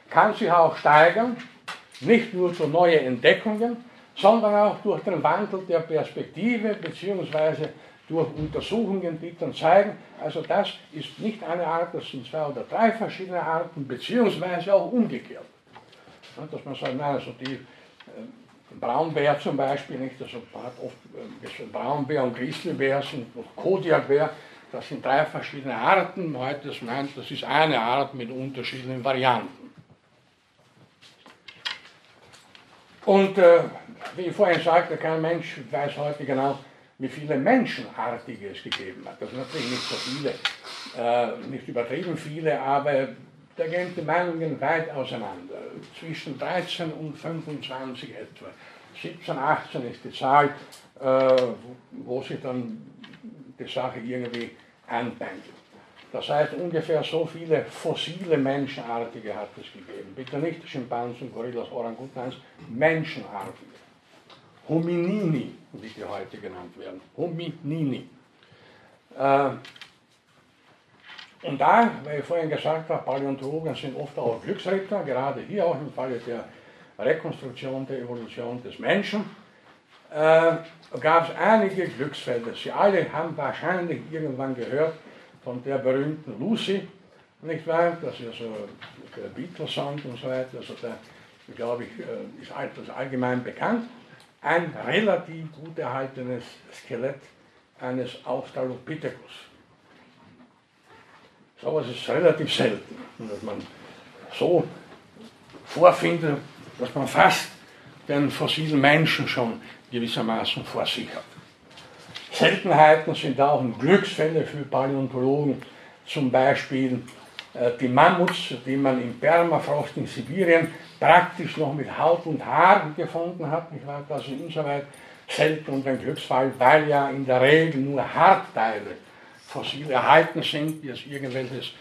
kann sich auch steigern, nicht nur durch neue Entdeckungen, sondern auch durch den Wandel der Perspektive bzw. durch Untersuchungen, dann zeigen, also das ist nicht eine Art, das sind zwei oder drei verschiedene Arten, beziehungsweise auch umgekehrt. Dass man sagt, nein, also die äh, Braunbär zum Beispiel, nicht, also hat oft äh, Braunbär und Grizzlybär sind Kodiakbär, das sind drei verschiedene Arten. Heute meint, das ist eine Art mit unterschiedlichen Varianten. Und äh, wie ich vorhin sagte, kein Mensch weiß heute genau, wie viele Menschenartige es gegeben hat. Das sind natürlich nicht so viele, äh, nicht übertrieben viele, aber da gehen die Meinungen weit auseinander. Zwischen 13 und 25 etwa. 17, 18 ist die Zahl, äh, wo sich dann die Sache irgendwie anpendelt. Das heißt, ungefähr so viele fossile Menschenartige hat es gegeben. Bitte nicht Schimpansen, Gorillas, Orangutans, Menschenartige. Hominini, wie die heute genannt werden. Hominini. Äh, und da, weil ich vorhin gesagt habe, Paläontologen sind oft auch Glücksritter, gerade hier auch im Falle der Rekonstruktion der Evolution des Menschen, äh, gab es einige Glücksfälle. Sie alle haben wahrscheinlich irgendwann gehört von der berühmten Lucy, nicht wahr? Das ist also der Beatles-Song und so weiter. Also der, glaube ich, äh, ist das allgemein bekannt. Ein relativ gut erhaltenes Skelett eines Australopithecus. So etwas ist relativ selten, dass man so vorfindet, dass man fast den fossilen Menschen schon gewissermaßen vor sich hat. Seltenheiten sind auch Glücksfälle für Paläontologen, zum Beispiel die Mammuts, die man im Permafrost in Sibirien praktisch noch mit Haut und Haar gefunden hat. Ich war also insoweit selten und ein Glücksfall, weil ja in der Regel nur Hartteile fossil erhalten sind, die aus irgendwelches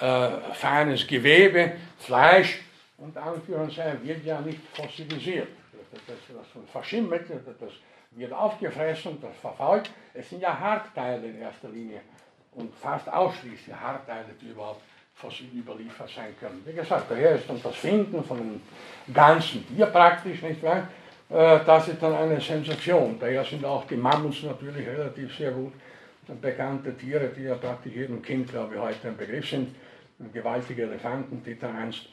äh, feines Gewebe, Fleisch und Anführungszeichen wird ja nicht fossilisiert. Das, das, das verschimmelt, das wird aufgefressen, das verfault. Es sind ja Hartteile in erster Linie und fast ausschließlich Hartteile, die überhaupt fossil überliefert sein können. Wie gesagt, daher ist dann das Finden von einem ganzen Tier praktisch, nicht wahr? Äh, das ist dann eine Sensation. Daher sind auch die Mammuts natürlich relativ sehr gut bekannte Tiere, die ja praktisch jedem Kind, glaube ich, heute ein Begriff sind. Gewaltige Elefanten, die da einst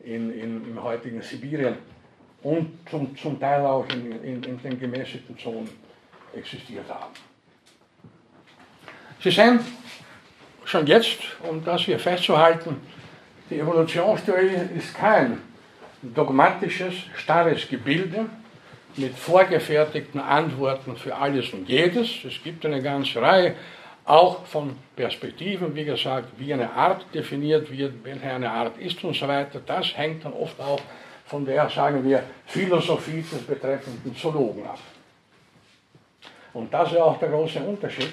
in, in, im heutigen Sibirien und zum, zum Teil auch in, in, in den gemäßigten Zonen existiert haben. Sie sehen schon jetzt, um das hier festzuhalten, die Evolutionstheorie ist kein dogmatisches, starres Gebilde mit vorgefertigten Antworten für alles und jedes. Es gibt eine ganze Reihe auch von Perspektiven, wie gesagt, wie eine Art definiert wird, welche eine Art ist und so weiter. Das hängt dann oft auch von der, sagen wir, Philosophie des betreffenden Zoologen ab. Und das ist auch der große Unterschied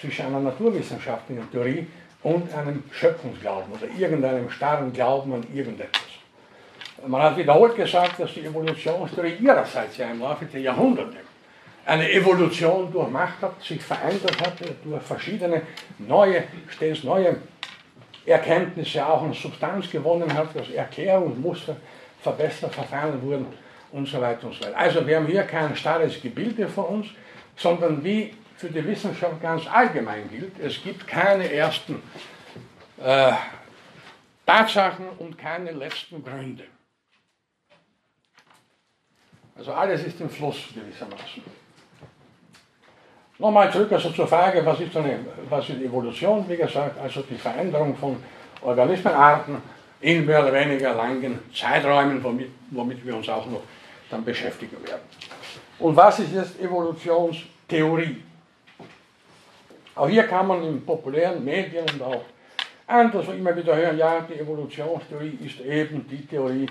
zwischen einer naturwissenschaftlichen Theorie und einem Schöpfungsglauben oder irgendeinem starren Glauben an irgendetwas. Man hat wiederholt gesagt, dass die Evolutionstheorie ihrerseits ja im Laufe der Jahrhunderte eine Evolution durchmacht hat, sich verändert hat, durch verschiedene neue, stets neue Erkenntnisse auch an Substanz gewonnen hat, dass Erklärungsmuster verbessert, verfahren wurden und so weiter und so weiter. Also wir haben hier kein starres Gebilde von uns, sondern wie für die Wissenschaft ganz allgemein gilt, es gibt keine ersten äh, Tatsachen und keine letzten Gründe. Also alles ist im Fluss gewissermaßen. Nochmal zurück also zur Frage, was ist, eine, was ist Evolution? Wie gesagt, also die Veränderung von Organismenarten in mehr oder weniger langen Zeiträumen, womit, womit wir uns auch noch dann beschäftigen werden. Und was ist jetzt Evolutionstheorie? Auch hier kann man in populären Medien und auch anderswo immer wieder hören, ja, die Evolutionstheorie ist eben die Theorie,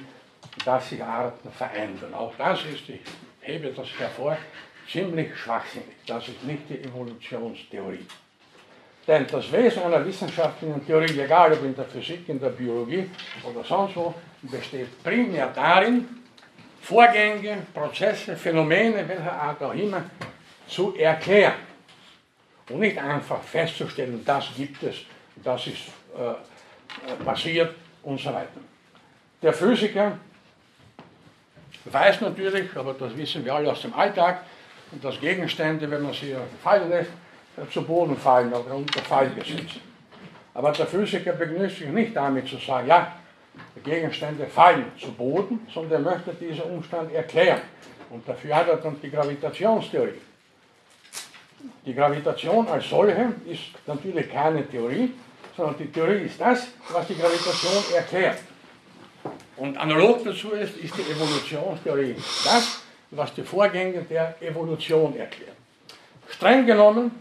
dass sich Arten verändern. Auch das ist, ich hebe das hervor, ziemlich schwachsinnig. Das ist nicht die Evolutionstheorie. Denn das Wesen einer wissenschaftlichen Theorie, egal ob in der Physik, in der Biologie oder sonst wo, besteht primär darin, Vorgänge, Prozesse, Phänomene, welcher Art auch immer, zu erklären. Und nicht einfach festzustellen, das gibt es, das ist äh, passiert und so weiter. Der Physiker weiß natürlich, aber das wissen wir alle aus dem Alltag, dass Gegenstände, wenn man sie fallen lässt, zu Boden fallen oder unter Fallgesetz. Aber der Physiker begnügt sich nicht damit zu sagen, ja, Gegenstände fallen zu Boden, sondern er möchte diesen Umstand erklären. Und dafür hat er dann die Gravitationstheorie. Die Gravitation als solche ist natürlich keine Theorie, sondern die Theorie ist das, was die Gravitation erklärt. Und analog dazu ist, ist die Evolutionstheorie das, was die Vorgänge der Evolution erklärt. Streng genommen,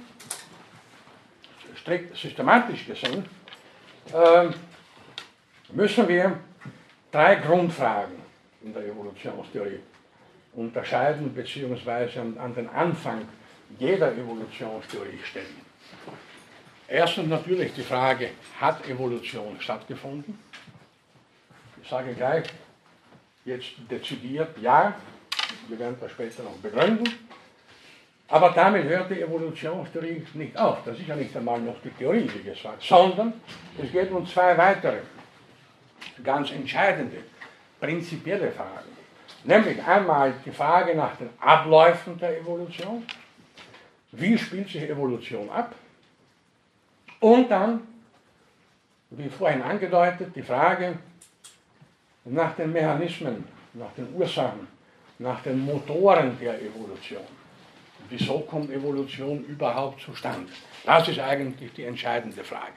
strikt systematisch gesehen, äh, müssen wir drei Grundfragen in der Evolutionstheorie unterscheiden bzw. an den Anfang jeder Evolutionstheorie stellen. Erstens natürlich die Frage, hat Evolution stattgefunden? Ich sage gleich, jetzt dezidiert ja, wir werden das später noch begründen. Aber damit hört die Evolutionstheorie nicht auf. Das ist ja nicht einmal noch die Theorie, wie gesagt, sondern es geht um zwei weitere ganz entscheidende, prinzipielle Fragen. Nämlich einmal die Frage nach den Abläufen der Evolution. Wie spielt sich Evolution ab? Und dann, wie vorhin angedeutet, die Frage nach den Mechanismen, nach den Ursachen, nach den Motoren der Evolution. Wieso kommt Evolution überhaupt zustande? Das ist eigentlich die entscheidende Frage.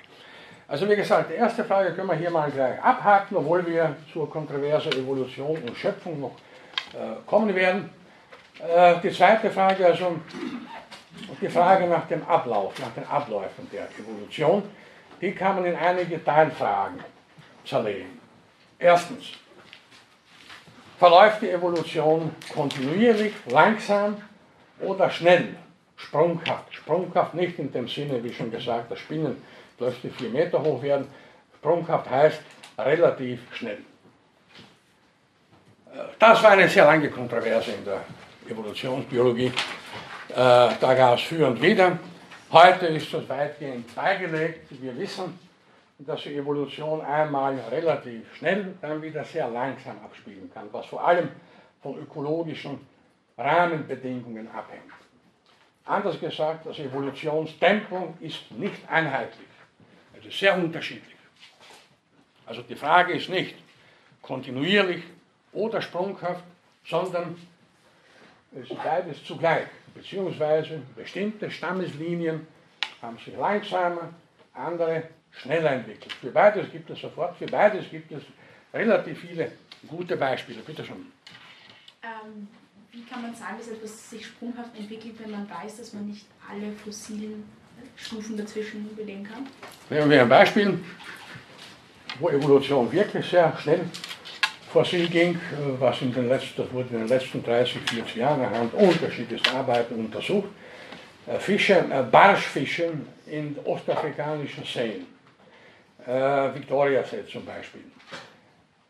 Also wie gesagt, die erste Frage können wir hier mal gleich abhaken, obwohl wir zur Kontroverse Evolution und Schöpfung noch äh, kommen werden. Äh, die zweite Frage, also die Frage nach dem Ablauf, nach den Abläufen der Evolution, die kann man in einige Teilfragen zerlegen. Erstens, verläuft die Evolution kontinuierlich, langsam oder schnell, sprunghaft? Sprunghaft nicht in dem Sinne, wie schon gesagt, das Spinnen plötzlich vier Meter hoch werden. Sprunghaft heißt relativ schnell. Das war eine sehr lange Kontroverse in der Evolutionsbiologie. Äh, da gab es für und wieder. Heute ist das weitgehend beigelegt. Wir wissen, dass die Evolution einmal relativ schnell, dann wieder sehr langsam abspielen kann, was vor allem von ökologischen Rahmenbedingungen abhängt. Anders gesagt, das Evolutionstempo ist nicht einheitlich. Es ist sehr unterschiedlich. Also die Frage ist nicht kontinuierlich oder sprunghaft, sondern es ist beides zugleich. Beziehungsweise bestimmte Stammeslinien haben sich langsamer, andere schneller entwickelt. Für beides gibt es sofort, für beides gibt es relativ viele gute Beispiele. Bitte schon. Ähm, wie kann man sagen, dass etwas sich sprunghaft entwickelt, wenn man weiß, dass man nicht alle fossilen Stufen dazwischen belegen kann? Nehmen wir ein Beispiel, wo Evolution wirklich sehr schnell vor sich ging, was in den letzten, wurde in den letzten 30, 40 Jahren anhand unterschiedlichster Arbeiten untersucht. Äh, Fische, äh, Barschfische in ostafrikanischen Seen, äh, Victoria-See zum Beispiel.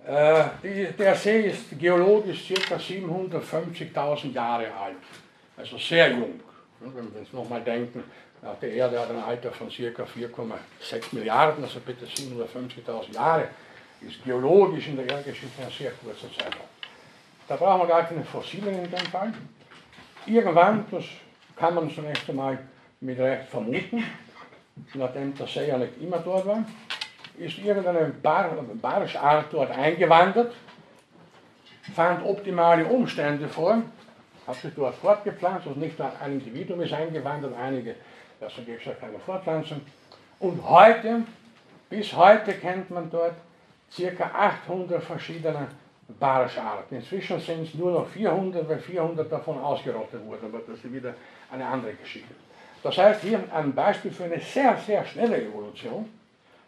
Äh, der See ist geologisch ca. 750.000 Jahre alt, also sehr jung. Wenn wir uns nochmal denken, ja, die Erde hat ein Alter von ca. 4,6 Milliarden, also bitte 750.000 Jahre, ist geologisch in der Erdgeschichte eine sehr kurze Zeit. Da brauchen wir gar keine Fossilien in dem Fall. Irgendwann, das kann man zunächst einmal mit Recht vermuten, nachdem der See ja nicht immer dort war, ist irgendeine Bar Barschart dort eingewandert, fand optimale Umstände vor, hat sich dort fortgepflanzt, also nicht nur ein Individuum ist eingewandert, einige, das gibt es keine Fortpflanzung. Und heute, bis heute kennt man dort ca. 800 verschiedene Barscharten. Inzwischen sind es nur noch 400, weil 400 davon ausgerottet wurden, aber das ist wieder eine andere Geschichte. Das heißt, hier ein Beispiel für eine sehr, sehr schnelle Evolution.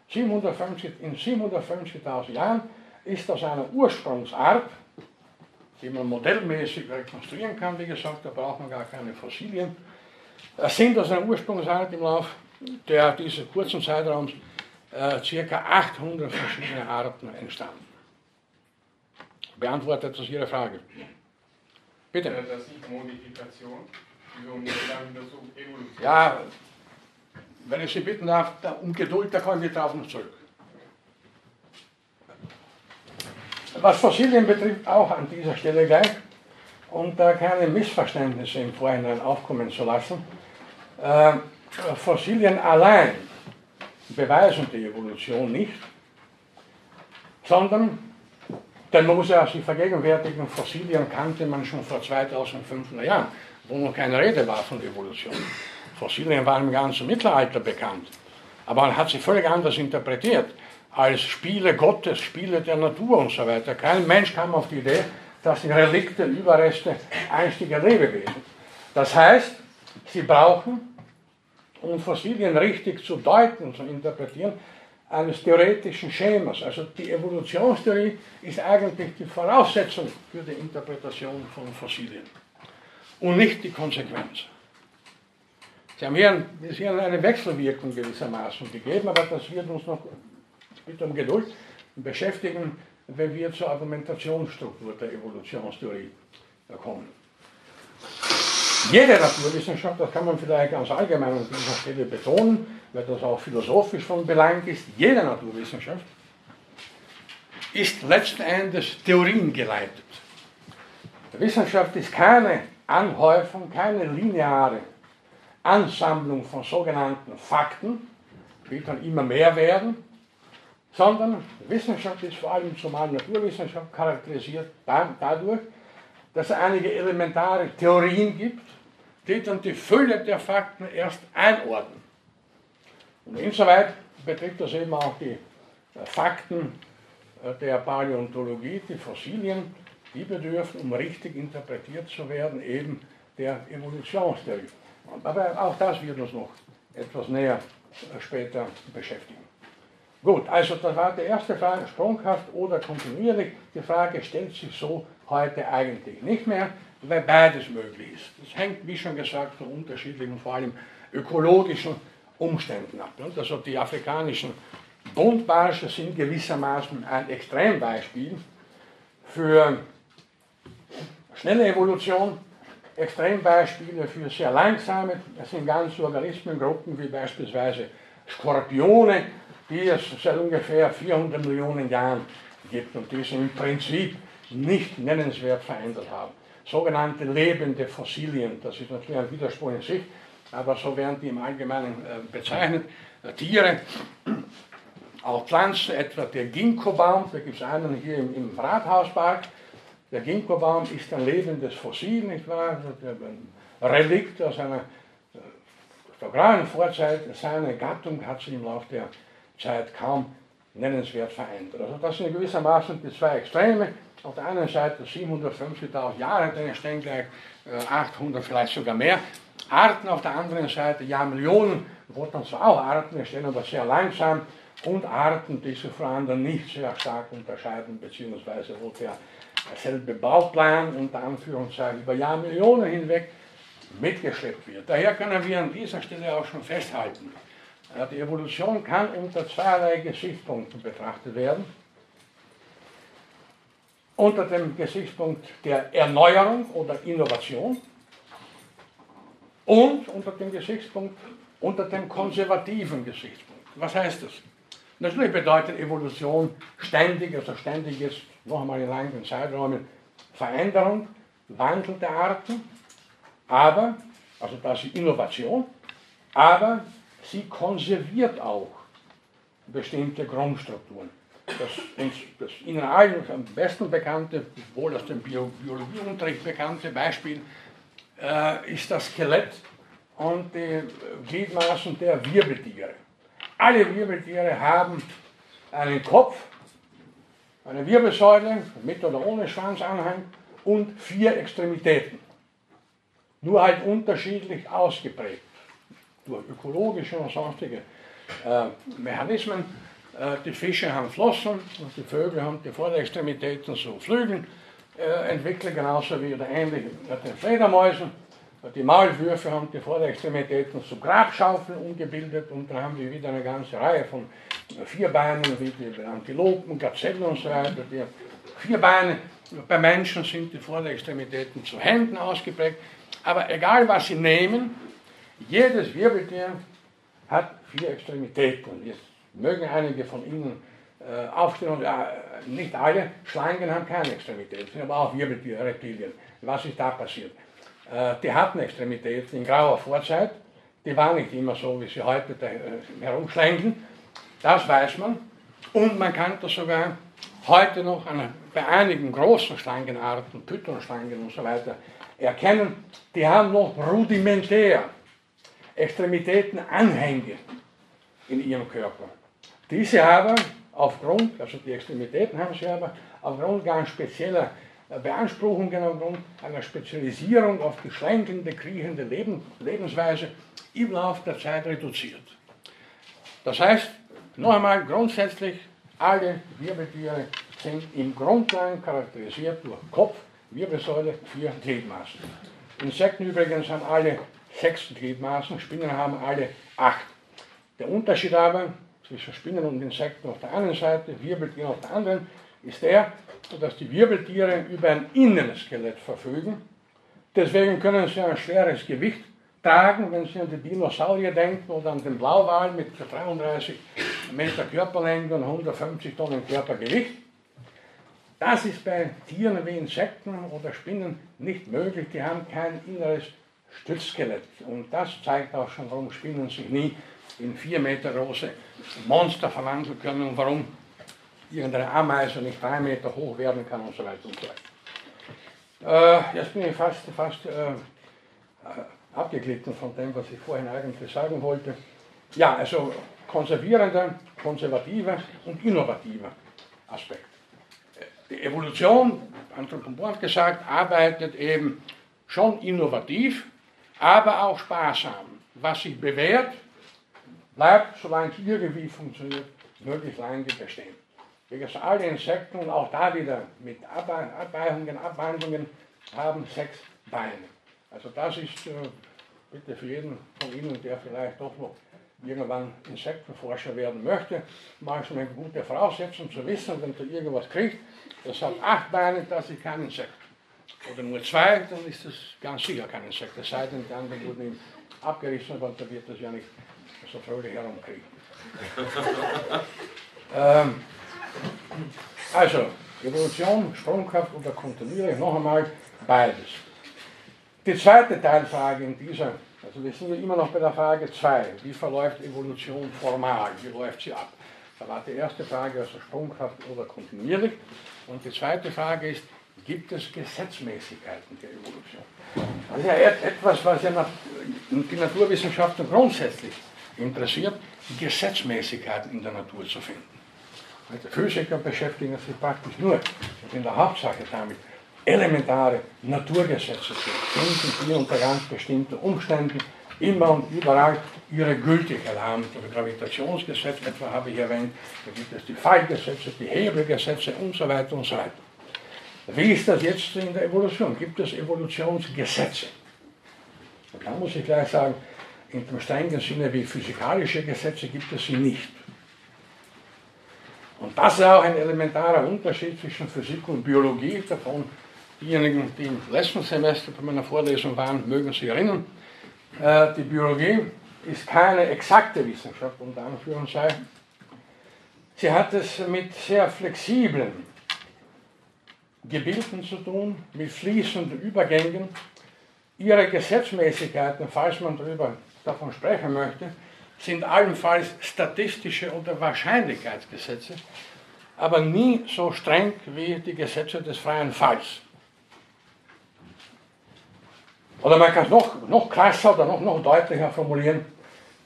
750, in 750.000 Jahren ist das eine Ursprungsart, die man modellmäßig rekonstruieren kann. Wie gesagt, da braucht man gar keine Fossilien. Sind aus einer Ursprungsart im Laufe der, dieses kurzen Zeitraums äh, ca. 800 verschiedene Arten entstanden. Beantwortet das Ihre Frage? Bitte. Äh, das ist Modifikation. Wieso nicht dann das Evolution? Ja, wenn ich Sie bitten darf, um Geduld, da kommen wir darauf noch zurück. Was Fossilien betrifft, auch an dieser Stelle gleich, um da keine Missverständnisse im Vorhinein aufkommen zu lassen. Äh, Fossilien allein beweisen die Evolution nicht, sondern man muss ja sich vergegenwärtigen, Fossilien kannte man schon vor 2500 Jahren, wo noch keine Rede war von Evolution. Fossilien waren im ganzen Mittelalter bekannt, aber man hat sie völlig anders interpretiert als Spiele Gottes, Spiele der Natur und so weiter. Kein Mensch kam auf die Idee, das sind Relikte, Überreste einstiger Lebewesen. Das heißt, sie brauchen, um Fossilien richtig zu deuten, zu interpretieren, eines theoretischen Schemas. Also die Evolutionstheorie ist eigentlich die Voraussetzung für die Interpretation von Fossilien und nicht die Konsequenz. Sie haben hier, hier eine Wechselwirkung gewissermaßen gegeben, aber das wird uns noch, bitte um Geduld, beschäftigen, wenn wir zur Argumentationsstruktur der Evolutionstheorie kommen. Jede Naturwissenschaft, das kann man vielleicht ganz allgemein an dieser Stelle betonen, weil das auch philosophisch von Belang ist, jede Naturwissenschaft ist letzten Endes Theorien geleitet. Wissenschaft ist keine Anhäufung, keine lineare Ansammlung von sogenannten Fakten, die dann immer mehr werden, sondern Wissenschaft ist vor allem zumal Naturwissenschaft charakterisiert dadurch, dass es einige elementare Theorien gibt, die dann die Fülle der Fakten erst einordnen. Und insoweit betrifft das eben auch die Fakten äh, der Paläontologie, die Fossilien, die bedürfen, um richtig interpretiert zu werden, eben der Evolutionstheorie. Aber auch das wird uns noch etwas näher äh, später beschäftigen. Gut, also das war die erste Frage, sprunghaft oder kontinuierlich. Die Frage stellt sich so heute eigentlich nicht mehr, weil beides möglich ist. Das hängt, wie schon gesagt, von unterschiedlichen, vor allem ökologischen Umständen ab. Also die afrikanischen Buntbarsche sind gewissermaßen ein Extrembeispiel für schnelle Evolution, Extrembeispiele für sehr langsame. Es sind ganze Organismengruppen wie beispielsweise Skorpione, die es seit ungefähr 400 Millionen Jahren gibt und die sich im Prinzip nicht nennenswert verändert haben. Sogenannte lebende Fossilien, das ist natürlich ein Widerspruch in sich, aber so werden die im Allgemeinen äh, bezeichnet. Äh, Tiere, auch Pflanzen, etwa der Ginkgo-Baum, da gibt es einen hier im, im Rathauspark. Der Ginkgo-Baum ist ein lebendes Fossil, nicht wahr? Ein Relikt aus einer äh, vergrauen Vorzeit. Seine Gattung hat sich im Laufe der Zeit kaum nennenswert verändert. Also das sind gewissermaßen die zwei Extreme. Auf der einen Seite 750.000 Jahre, dann stehen gleich 800, vielleicht sogar mehr. Arten auf der anderen Seite, ja Millionen, dann zwar auch Arten entstehen, aber sehr langsam. Und Arten, die sich von anderen nicht sehr stark unterscheiden, beziehungsweise wo der selbe Bauplan unter Anführungszeichen über Jahrmillionen hinweg mitgeschleppt wird. Daher können wir an dieser Stelle auch schon festhalten, die Evolution kann unter zweierlei Gesichtspunkten betrachtet werden. Unter dem Gesichtspunkt der Erneuerung oder Innovation und unter dem Gesichtspunkt, unter dem konservativen Gesichtspunkt. Was heißt das? Natürlich bedeutet Evolution ständig, also ständig ist noch einmal in langen Zeiträumen Veränderung, Wandel der Arten, aber, also das ist Innovation, aber sie konserviert auch bestimmte Grundstrukturen. Das das Ihnen allen am besten bekannte, wohl aus dem Bio Biologieunterricht bekannte Beispiel äh, ist das Skelett und die Gliedmaßen der Wirbeltiere. Alle Wirbeltiere haben einen Kopf, eine Wirbelsäule mit oder ohne Schwanzanhang und vier Extremitäten. Nur halt unterschiedlich ausgeprägt durch ökologische und sonstige äh, Mechanismen. Äh, die Fische haben Flossen und die Vögel haben die Vorderextremitäten so Flügel äh, entwickelt, genauso wie oder ähnlich mit den Fledermäusen. Die Maulwürfe haben die Vorderextremitäten zu Grabschaufeln umgebildet und dann haben wir wieder eine ganze Reihe von Vierbeinen, wie die Antilopen, Gazellen und so weiter. Die Vierbeine bei Menschen sind die Vorderextremitäten zu Händen ausgeprägt. Aber egal was Sie nehmen, jedes Wirbeltier hat vier Extremitäten. Jetzt mögen einige von Ihnen äh, aufstehen, äh, nicht alle Schlangen haben keine Extremitäten, aber auch Wirbeltiere, Reptilien. Was ist da passiert? Äh, die hatten Extremitäten in grauer Vorzeit, die waren nicht immer so, wie sie heute da, äh, herumschlängeln. Das weiß man. Und man kann das sogar heute noch an, bei einigen großen Schlangenarten, Pythonschlangen und so weiter, erkennen, die haben noch rudimentär Extremitätenanhänge in ihrem Körper. Diese haben aufgrund, also die Extremitäten haben sie aber aufgrund ganz spezieller Beanspruchungen, aufgrund einer Spezialisierung auf die schlenkende, kriechende Leben, Lebensweise im Laufe der Zeit reduziert. Das heißt, noch einmal grundsätzlich, alle Wirbeltiere sind im Grundgang charakterisiert durch Kopf, Wirbelsäule, vier Gliedmaßen. Insekten übrigens haben alle sechs Gliedmaßen, Spinnen haben alle acht. Der Unterschied aber zwischen Spinnen und Insekten auf der einen Seite, Wirbeltieren auf der anderen, ist der, dass die Wirbeltiere über ein Innenskelett verfügen. Deswegen können sie ein schweres Gewicht tragen, wenn Sie an die Dinosaurier denken oder an den Blauwal mit 33 Meter Körperlänge und 150 Tonnen Körpergewicht. Das ist bei Tieren wie Insekten oder Spinnen nicht möglich. Die haben kein inneres Stützskelett. Und das zeigt auch schon, warum Spinnen sich nie in vier Meter große Monster verwandeln können und warum irgendeine Ameise nicht drei Meter hoch werden kann und so weiter und so weiter. Äh, jetzt bin ich fast, fast äh, abgeglitten von dem, was ich vorhin eigentlich sagen wollte. Ja, also konservierender, konservativer und innovativer Aspekt. Die Evolution, Anthropomorph gesagt, arbeitet eben schon innovativ, aber auch sparsam. Was sich bewährt, bleibt, solange es irgendwie funktioniert, möglichst lange bestehen. Gesagt, alle Insekten und auch da wieder mit Abweichungen, Abwandlungen haben sechs Beine. Also das ist äh, bitte für jeden von Ihnen, der vielleicht doch noch irgendwann Insektenforscher werden möchte, mal schon eine gute Voraussetzung zu wissen, wenn du irgendwas kriegt, das hat acht Beine, das ist kein Insekt. Oder nur zwei, dann ist das ganz sicher kein Insekt. Es sei denn, anderen wurden abgerissen, aber da wird das ja nicht so fröhlich herumkriegen. ähm, also, Evolution, Sprungkraft oder kontinuierlich, noch einmal beides. Die zweite Teilfrage in dieser, also wir sind ja immer noch bei der Frage 2, wie verläuft Evolution formal, wie läuft sie ab? Da war die erste Frage, also Sprungkraft oder kontinuierlich. Und die zweite Frage ist, gibt es Gesetzmäßigkeiten der Evolution? Das ist ja etwas, was ja die Naturwissenschaften grundsätzlich interessiert, Gesetzmäßigkeiten in der Natur zu finden. Die Physiker beschäftigen sich praktisch nur in der Hauptsache damit, elementare Naturgesetze zu finden, die unter ganz bestimmten Umständen immer und überall ihre Gültigkeit haben. Das Gravitationsgesetz etwa habe ich erwähnt, da gibt es die Fallgesetze, die Hebelgesetze und so weiter und so weiter. Wie ist das jetzt in der Evolution? Gibt es Evolutionsgesetze? Da muss ich gleich sagen, dem strengen Sinne wie physikalische Gesetze gibt es sie nicht. Und das ist auch ein elementarer Unterschied zwischen Physik und Biologie. Davon diejenigen, die im letzten Semester bei meiner Vorlesung waren, mögen sich erinnern. Äh, die Biologie ist keine exakte Wissenschaft, unter Anführungszeichen. Sie hat es mit sehr flexiblen Gebilden zu tun, mit fließenden Übergängen. Ihre Gesetzmäßigkeiten, falls man darüber, davon sprechen möchte, sind allenfalls statistische oder Wahrscheinlichkeitsgesetze, aber nie so streng wie die Gesetze des freien Falls. Oder man kann es noch, noch krasser oder noch, noch deutlicher formulieren,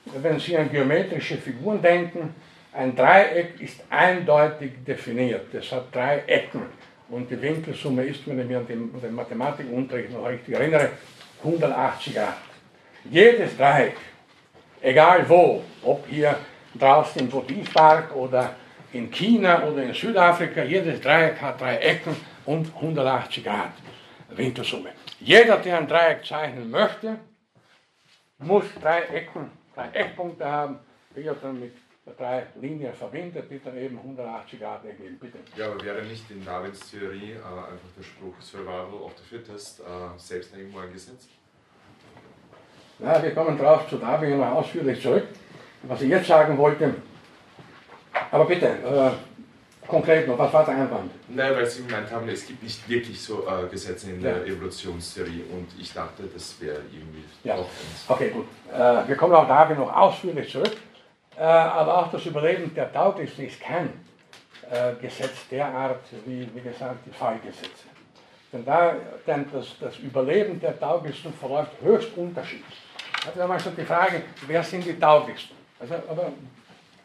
wenn Sie an geometrische Figuren denken, ein Dreieck ist eindeutig definiert. Es hat drei Ecken. Und die Winkelsumme ist, wenn ich mich an den, den Mathematikunterricht noch richtig erinnere, 180 Grad. Jedes Dreieck, egal wo, ob hier draußen im Votivpark oder in China oder in Südafrika, jedes Dreieck hat drei Ecken und 180 Grad Winkelsumme. Jeder, der ein Dreieck zeichnen möchte, muss drei Ecken, drei Eckpunkte haben, die er dann mit drei Linien verbindet, die dann eben 180 Grad ergeben. Bitte. Ja, aber wäre nicht in Darwins Theorie äh, einfach der Spruch Survival of the Fittest äh, selbst irgendwo ein Gesetz? Na, wir kommen darauf zu Darwin noch ausführlich zurück. Was ich jetzt sagen wollte, aber bitte, äh, konkret noch, was war der Einwand? Nein, weil Sie gemeint haben, es gibt nicht wirklich so äh, Gesetze in Ja. der Evolutionstheorie und ich dachte, das wäre irgendwie Ja. doch eins. Okay, gut. Äh, wir kommen auf Darwin noch ausführlich zurück. Äh, aber auch das Überleben der Tauglichsten ist kein äh, Gesetz derart wie, wie gesagt, die Fallgesetze. Denn, da, denn das, das Überleben der Tauglichsten verläuft höchst unterschiedlich. Also da schon die Frage, wer sind die Tauglichsten? Also, aber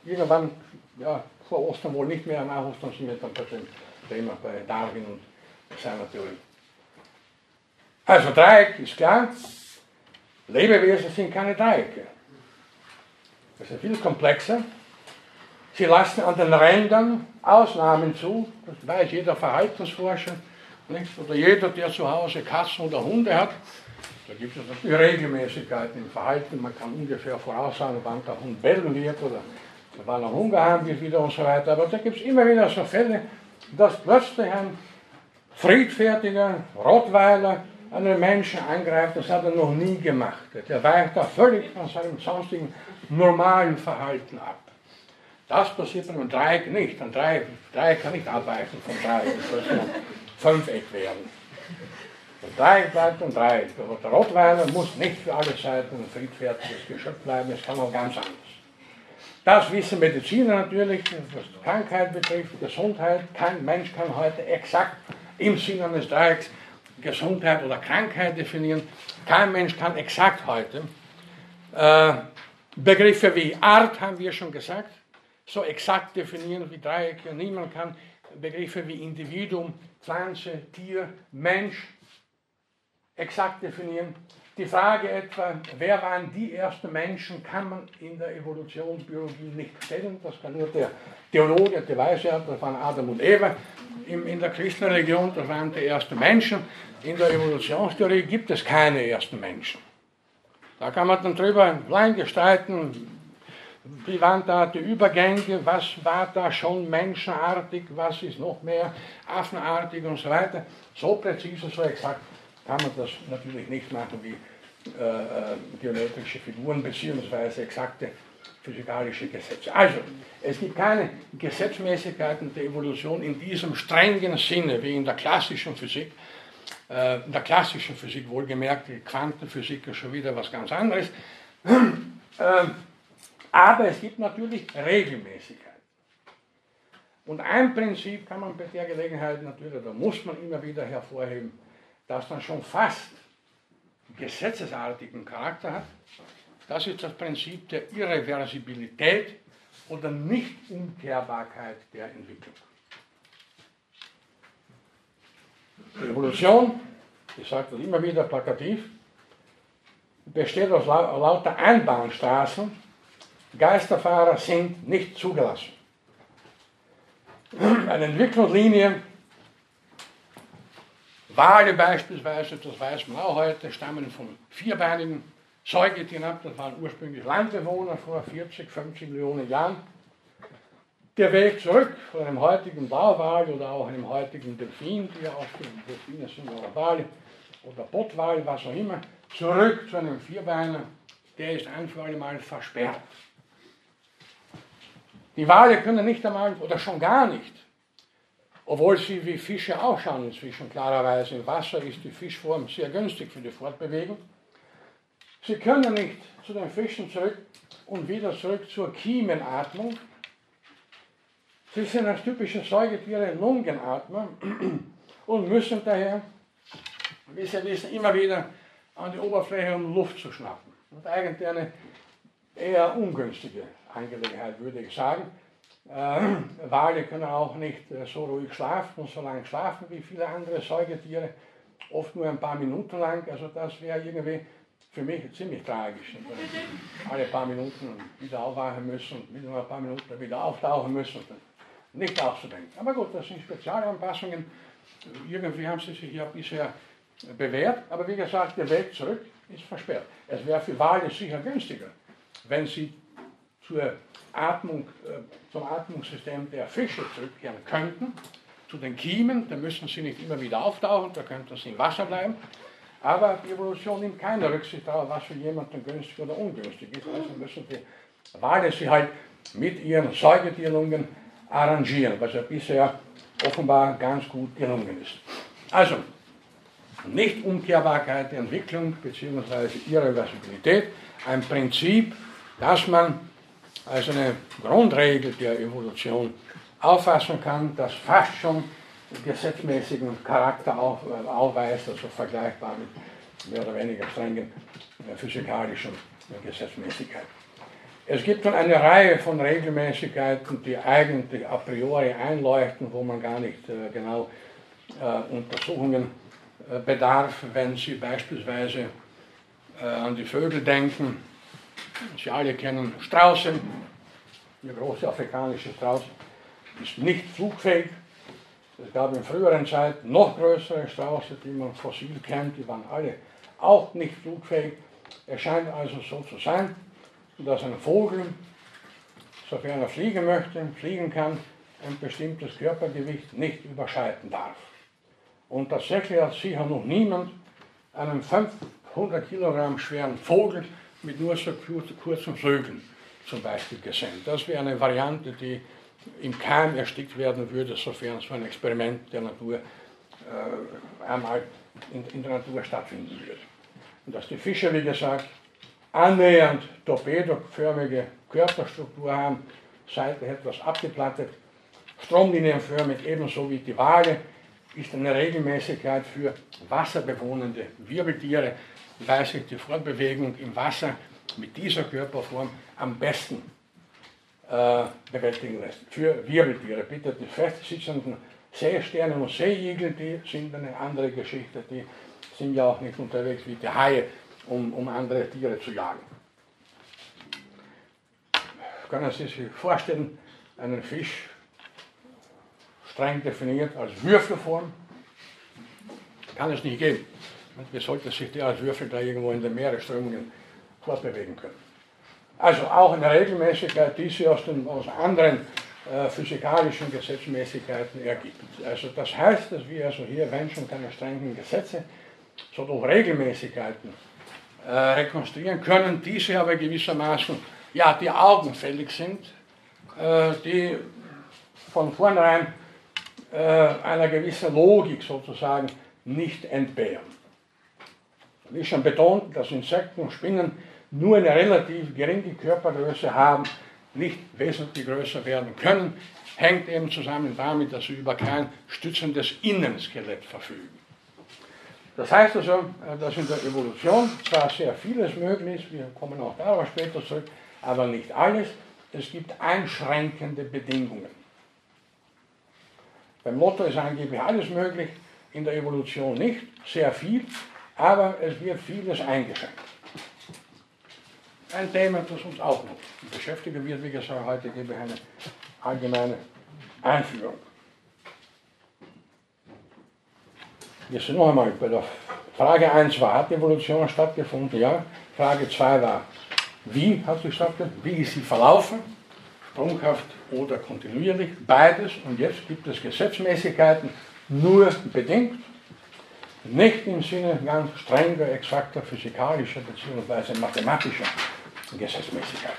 irgendwann, ja, vor Ostern wohl nicht mehr, nach Ostern sind wir dann bei dem Thema bei Darwin und seiner Theorie. Also Dreieck ist klar, Lebewesen sind keine Dreiecke. Das ist viel komplexer. Sie lassen an den Rändern Ausnahmen zu, das weiß jeder Verhaltensforscher, nicht? oder jeder, der zu Hause Katzen oder Hunde hat. Da gibt es natürlich Regelmäßigkeiten im Verhalten, man kann ungefähr voraussagen, wann der Hund bellen wird oder wann er Hunger haben wird wieder und so weiter. Aber da gibt es immer wieder so Fälle, dass plötzlich ein friedfertiger Rottweiler einen Menschen angreift, das hat er noch nie gemacht. Der weicht da völlig von seinem sonstigen normalen Verhalten ab. Das passiert bei einem Dreieck nicht. Ein Dreieck, Dreieck kann nicht abweichen vom Dreieck, das soll ein Fünfeck werden. Ein Dreieck bleibt ein Dreieck. Der Rottweiler muss nicht für alle Zeiten ein friedfertiges Geschöpf bleiben, es kann auch ganz anders. Das wissen Mediziner natürlich, was Krankheit betrifft, Gesundheit. Kein Mensch kann heute exakt im Sinne eines Dreiecks Gesundheit oder Krankheit definieren. Kein Mensch kann exakt heute äh, Begriffe wie Art, haben wir schon gesagt, so exakt definieren wie Dreiecke. Niemand kann Begriffe wie Individuum, Pflanze, Tier, Mensch exakt definieren. Die Frage etwa, wer waren die ersten Menschen, kann man in der Evolutionsbiologie nicht stellen. Das kann nur der Theologe, der ja, das waren Adam und Eva. In, der Christenreligion, das waren die ersten Menschen. In der Evolutionstheorie gibt es keine ersten Menschen. Da kann man dann drüber lang gestalten, wie waren da die Übergänge, was war da schon menschenartig, was ist noch mehr affenartig und so weiter. So präzise, so exakt kann man das natürlich nicht machen wie äh, äh, geometrische Figuren beziehungsweise exakte physikalische Gesetze. Also, es gibt keine Gesetzmäßigkeiten der Evolution in diesem strengen Sinne wie in der klassischen Physik. Äh, in der klassischen Physik wohlgemerkt, die Quantenphysik ist schon wieder was ganz anderes. Ähm, aber es gibt natürlich Regelmäßigkeiten. Und ein Prinzip kann man bei der Gelegenheit natürlich, da muss man immer wieder hervorheben, das dann schon fast gesetzesartigen Charakter hat. Das ist das Prinzip der Irreversibilität oder Nichtumkehrbarkeit der Entwicklung. Die Evolution, ich sage das immer wieder plakativ, besteht aus lau lauter Einbahnstraßen. Geisterfahrer sind nicht zugelassen. Eine Entwicklungslinie Wale beispielsweise, das weiß man auch heute, stammen von vierbeinigen Säugetieren ab. Das waren ursprünglich Landbewohner vor 40, 50 Millionen Jahren. Der Weg zurück von einem heutigen Blauwal oder auch einem heutigen Delfin, die ja auch Delfine sind oder Wale oder Bottwal, was auch immer, zurück zu einem Vierbeiner, der ist ein für alle Mal versperrt. Die Wale können nicht einmal oder schon gar nicht obwohl sie wie Fische ausschauen inzwischen, klarerweise im Wasser ist die Fischform sehr günstig für die Fortbewegung. Sie können nicht zu den Fischen zurück und wieder zurück zur Kiemenatmung. Sie sind als typische Säugetiere Lungenatmer und müssen daher, wie Sie wissen, immer wieder an die Oberfläche, um Luft zu schnappen. Und eigentlich eine eher ungünstige Angelegenheit, würde ich sagen. Äh, Wale können auch nicht äh, so ruhig schlafen und so lange schlafen wie viele andere Säugetiere, oft nur ein paar Minuten lang. Also das wäre irgendwie für mich ziemlich tragisch. Alle paar Minuten wieder aufwachen müssen, wieder ein paar Minuten wieder auftauchen müssen. Nicht auszudenken. Aber gut, das sind Spezialanpassungen. Irgendwie haben sie sich ja bisher bewährt, aber wie gesagt, der Weg zurück ist versperrt. Es wäre für Wale sicher günstiger, wenn sie zur Atmung, äh, zum Atmungssystem der Fische zurückkehren könnten, zu den Kiemen, da müssen sie nicht immer wieder auftauchen, da könnten sie im Wasser bleiben. Aber die Evolution nimmt keine Rücksicht darauf, was für jemanden günstig oder ungünstig ist. Also müssen die Wale sich halt mit ihren Säugetierlungen arrangieren, was ja bisher offenbar ganz gut gelungen ist. Also, Nichtumkehrbarkeit der Entwicklung bzw. Irreversibilität, ein Prinzip, das man als eine Grundregel der Evolution auffassen kann, das fast schon gesetzmäßigen Charakter auf, äh, aufweist, also vergleichbar mit mehr oder weniger strengen äh, physikalischen Gesetzmäßigkeiten. Es gibt dann eine Reihe von Regelmäßigkeiten, die eigentlich a priori einleuchten, wo man gar nicht äh, genau äh, Untersuchungen äh, bedarf, wenn Sie beispielsweise äh, an die Vögel denken. Sie alle kennen Strauße, der große afrikanische Strauß ist nicht flugfähig. Es gab in früheren Zeiten noch größere Strauße, die man fossil kennt, die waren alle auch nicht flugfähig. Es scheint also so zu sein, dass ein Vogel, sofern er fliegen möchte, fliegen kann, ein bestimmtes Körpergewicht nicht überschreiten darf. Und tatsächlich hat sicher noch niemand einen 500 Kilogramm schweren Vogel mit nur so kurzen Flügeln zum Beispiel gesehen. Das wäre eine Variante, die im Keim erstickt werden würde, sofern so ein Experiment der Natur äh, einmal in, in, der Natur stattfinden würde. Und dass die Fische, wie gesagt, annähernd torpedoförmige Körperstruktur haben, Seite etwas abgeplattet, stromlinienförmig, ebenso wie die Wale, ist eine Regelmäßigkeit für wasserbewohnende Wirbeltiere, weil sich die Fortbewegung im Wasser mit dieser Körperform am besten äh, bewältigen lässt. Für Wirbeltiere, bitte die festsitzenden Seesterne und Seeigel, die sind eine andere Geschichte, die sind ja auch nicht unterwegs wie die Haie, um, um andere Tiere zu jagen. Können Sie sich vorstellen, einen Fisch streng definiert als Würfelform. Kann es nicht geben. Wie sollte sich der als Würfel da irgendwo in den Meeresströmungen fortbewegen können? Also auch eine Regelmäßigkeit, die sich aus, den, aus anderen äh, physikalischen Gesetzmäßigkeiten ergibt. Also das heißt, dass wir also hier, wenn schon keine strengen Gesetze, so doch Regelmäßigkeiten äh, rekonstruieren können, diese aber gewissermaßen, ja, die augenfällig sind, äh, die von vornherein äh, einer gewissen Logik sozusagen nicht entbehren. Wie schon betont, dass Insekten und Spinnen nur eine relativ geringe Körpergröße haben, nicht wesentlich größer werden können, hängt eben zusammen damit, dass sie über kein stützendes Innenskelett verfügen. Das heißt also, äh, dass in der Evolution zwar sehr vieles möglich ist, wir kommen auch darauf später zurück, aber nicht alles. Es gibt einschränkende Bedingungen. Beim Lotto ist angeblich alles möglich, in der Evolution nicht, sehr viel, aber es wird vieles eingeschränkt. Ein Thema, das uns auch noch beschäftigen wird, wie gesagt, heute gebe ich eine allgemeine Einführung. Sind noch einmal bei der Frage 1 war, hat die Evolution stattgefunden? Ja. Frage 2 war, wie hat sie stattgefunden? Wie ist sie verlaufen? sprunghaft oder kontinuierlich, beides. Und jetzt gibt es Gesetzmäßigkeiten nur bedingt, nicht im Sinne ganz strenger, exakter physikalischer bzw. mathematischer Gesetzmäßigkeit.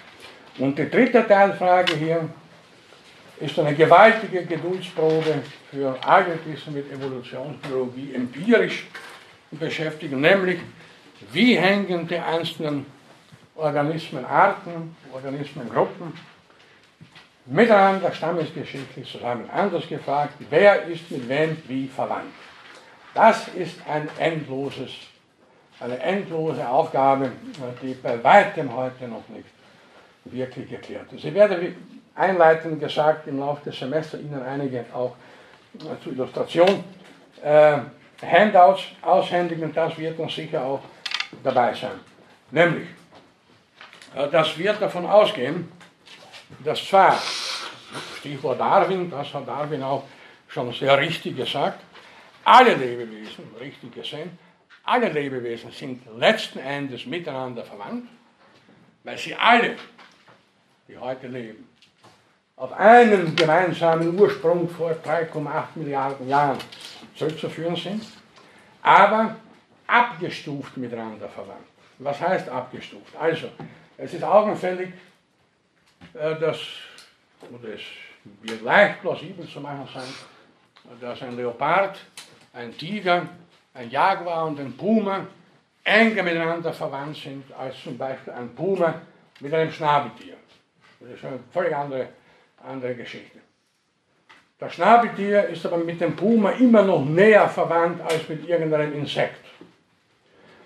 Und die dritte Teilfrage hier ist eine gewaltige Geduldsprobe für alle, die sich mit Evolutionsbiologie empirisch beschäftigen, nämlich wie hängen die einzelnen Organismenarten, Organismengruppen miteinander stammesgeschichtlich zusammen. Anders gefragt, wer ist mit wem wie verwandt? Das ist ein endloses, eine endlose Aufgabe, die bei weitem heute noch nicht wirklich geklärt ist. Ich werde, wie einleitend gesagt, im Laufe des Semesters Ihnen einige auch äh, zur Illustration äh, Handouts aushändigen, das wird uns sicher auch dabei sein. Nämlich, äh, dass wir davon ausgehen, dass zwar, Stichwort Darwin, das hat Darwin auch schon sehr richtig gesagt, alle Lebewesen, richtig gesehen, alle Lebewesen sind letzten Endes miteinander verwandt, weil sie alle, die heute leben, auf einen gemeinsamen Ursprung vor 3,8 Milliarden Jahren zurückzuführen sind, aber abgestuft miteinander verwandt. Was heißt abgestuft? Also, es ist augenfällig, äh, dass, oder es wird leicht plausibel zu machen sein, dass ein Leopard, ein Tiger, ein Jaguar und ein Puma enger miteinander verwandt sind als zum Beispiel ein Puma mit einem Schnabeltier. Das ist eine völlig andere, andere Geschichte. Das Schnabeltier ist aber mit dem Puma immer noch näher verwandt als mit irgendeinem Insekt.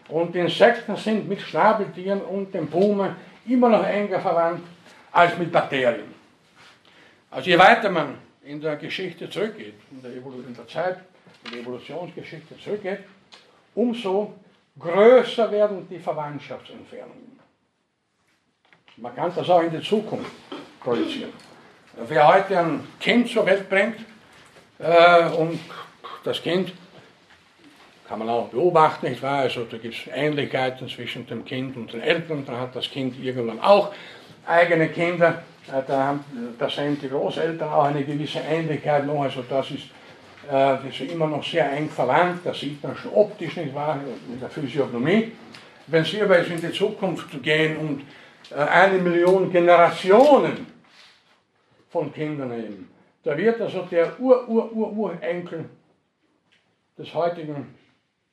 Und Insekten sind mit Schnabeltieren und dem Puma immer noch enger verwandt als mit Bakterien. Also je weiter man in der Geschichte zurückgeht, in der, in der Zeit, in der Evolutionsgeschichte zurückgeht, umso größer werden die Verwandtschaftsentfernungen. Man kann das auch in die Zukunft projizieren. Wer heute ein Kind zur Welt bringt äh, und das Kind kann man auch beobachten, nicht wahr? Also da gibt es Ähnlichkeiten zwischen dem Kind und den Eltern, da hat das Kind irgendwann auch eigene Kinder, äh, da, haben, da sehen die Großeltern auch eine gewisse Ähnlichkeit noch, also das ist, das ist immer noch sehr eng verwandt, das sieht man schon optisch, nicht wahr, in der Physiognomie. Wenn Sie aber jetzt in die Zukunft gehen und äh, eine Million Generationen von Kindern nehmen, da wird also der Ur-Ur-Ur-Urenkel des heutigen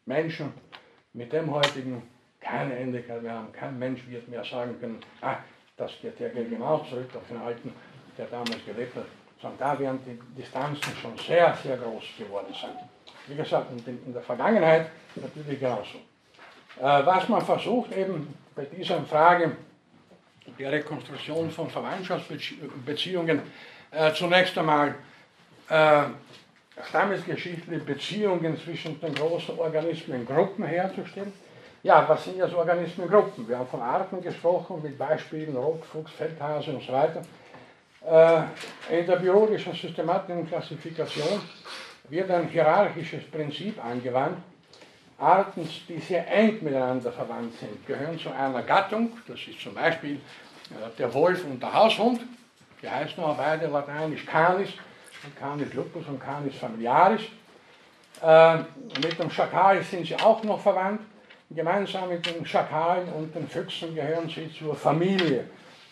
Menschen mit dem heutigen keine Ähnlichkeit mehr haben. Kein Mensch wird mehr sagen können, ah, das geht ja genau zurück auf den Alten, der damals gelebt hat. Sondern da werden die Distanzen schon sehr, sehr groß geworden sein. Wie gesagt, in der Vergangenheit natürlich genauso. Äh, was man versucht eben bei dieser Frage der Rekonstruktion von Verwandtschaftsbeziehungen äh, zunächst einmal äh, stammesgeschichtliche Beziehungen zwischen den großen Organismengruppen herzustellen. Ja, was sind jetzt Organismengruppen? Wir haben von Arten gesprochen, mit Beispielen Rotfuchs, Feldhase und so weiter. Äh, in der biologischen Systematik und Klassifikation wird ein hierarchisches Prinzip angewandt. Arten, die sehr eng miteinander verwandt sind, gehören zu einer Gattung, das ist zum Beispiel äh, der Wolf und der Haushund, die heißen auch beide lateinisch Canis, Canis lupus und Canis familiaris. Äh, mit dem Schakal sind sie auch noch verwandt. Gemeinsam mit den Schakalen und den Füchsen gehören sie zur Familie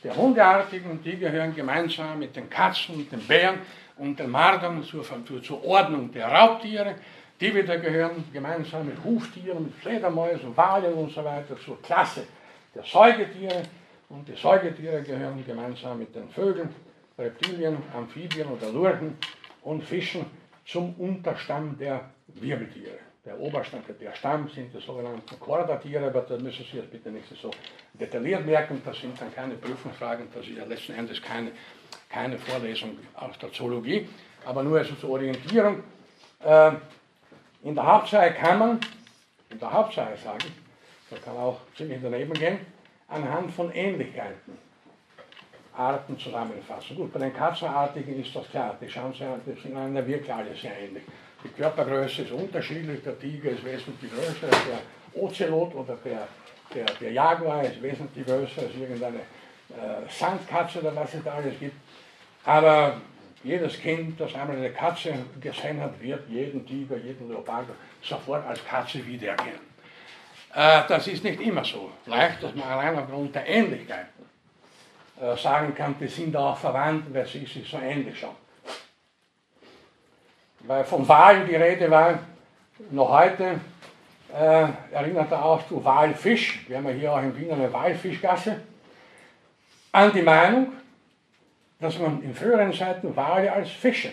der Hundeartigen. Die gehören gemeinsam mit den Katzen den Bären und den Mardern zur, zur Ordnung der Raubtiere. Die wieder gehören gemeinsam mit Huftieren, mit Fledermäusen, Walen und so weiter zur Klasse der Säugetiere. Und die Säugetiere gehören gemeinsam mit den Vögeln Reptilien, Amphibien oder Lurchen und Fischen zum Unterstamm der Wirbeltiere. Der Oberstamm, der Stamm sind die sogenannten Chordatiere, aber da müssen Sie jetzt bitte nicht so detailliert merken, das sind dann keine Prüfungsfragen, das ist ja letzten Endes keine, keine Vorlesung aus der Zoologie, aber nur also zur Orientierung. Äh, in der Hauptsache kann man, in der Hauptsache sagen, da kann auch ziemlich daneben gehen, anhand von Ähnlichkeiten Arten zusammenfassen. Gut, bei den Katzenartigen ist das klar, die schauen sich, die sind einander wirklich alle sehr ähnlich. Die Körpergröße ist unterschiedlich, der Tiger ist wesentlich größer als der Ozelot oder der, der, der Jaguar ist wesentlich größer als irgendeine äh, Sandkatze oder was es da alles gibt. Aber jedes Kind, das einmal eine Katze gesehen hat, wird jeden Tiger, jeden Leopard sofort als Katze wiedererkennen. Äh, das ist nicht immer so leicht, dass man allein aufgrund der Ähnlichkeiten äh, sagen kann, die sind auch verwandt, weil sie sich so ähnlich schauen. Weil von Wahlen die Rede war, noch heute äh, erinnert er auch zu Walfisch, wir haben ja hier auch in Wien eine Walfischgasse, an die Meinung, dass man in früheren Zeiten Wale als Fische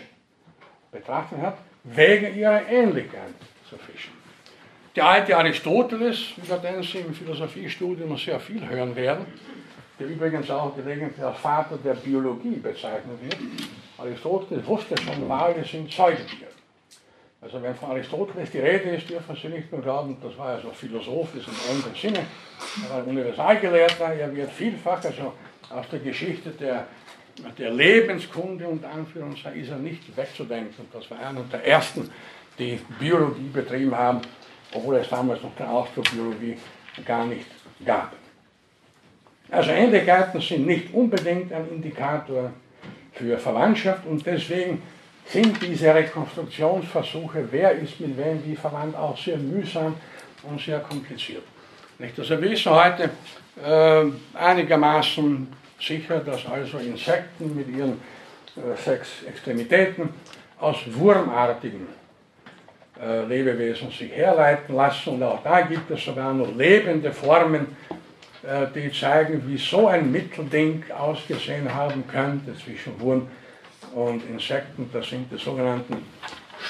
betrachtet hat, wegen ihrer Ähnlichkeit zu Fischen. Der alte Aristoteles, über den Sie im Philosophiestudium sehr viel hören werden, der übrigens auch gelegentlich als Vater der Biologie bezeichnet wird. Aristoteles wusste schon, Wale sind Säugetiere. Also wenn von Aristoteles die Rede ist, dürfen Sie nicht nur glauben, das war also philosophisch im engen Sinne, er war Universalgelehrter, er wird vielfach also aus der Geschichte der, der Lebenskunde und Anführungszeichen ist er nicht wegzudenken. Das war einer der ersten, die Biologie betrieben haben, obwohl es damals noch den Ausdruck Biologie gar nicht gab. Also Ähnlichkeiten sind nicht unbedingt ein Indikator für Verwandtschaft und deswegen sind diese Rekonstruktionsversuche, wer ist mit wem wie verwandt, auch sehr mühsam und sehr kompliziert. Nicht? Also wir wissen heute äh, einigermaßen sicher, dass also Insekten mit ihren äh, sechs Extremitäten aus wurmartigen äh, Lebewesen sich herleiten lassen. Und auch da gibt es sogar noch lebende Formen, die zeigen, wie so ein Mittelding ausgesehen haben könnte zwischen Wurm und Insekten. Das sind die sogenannten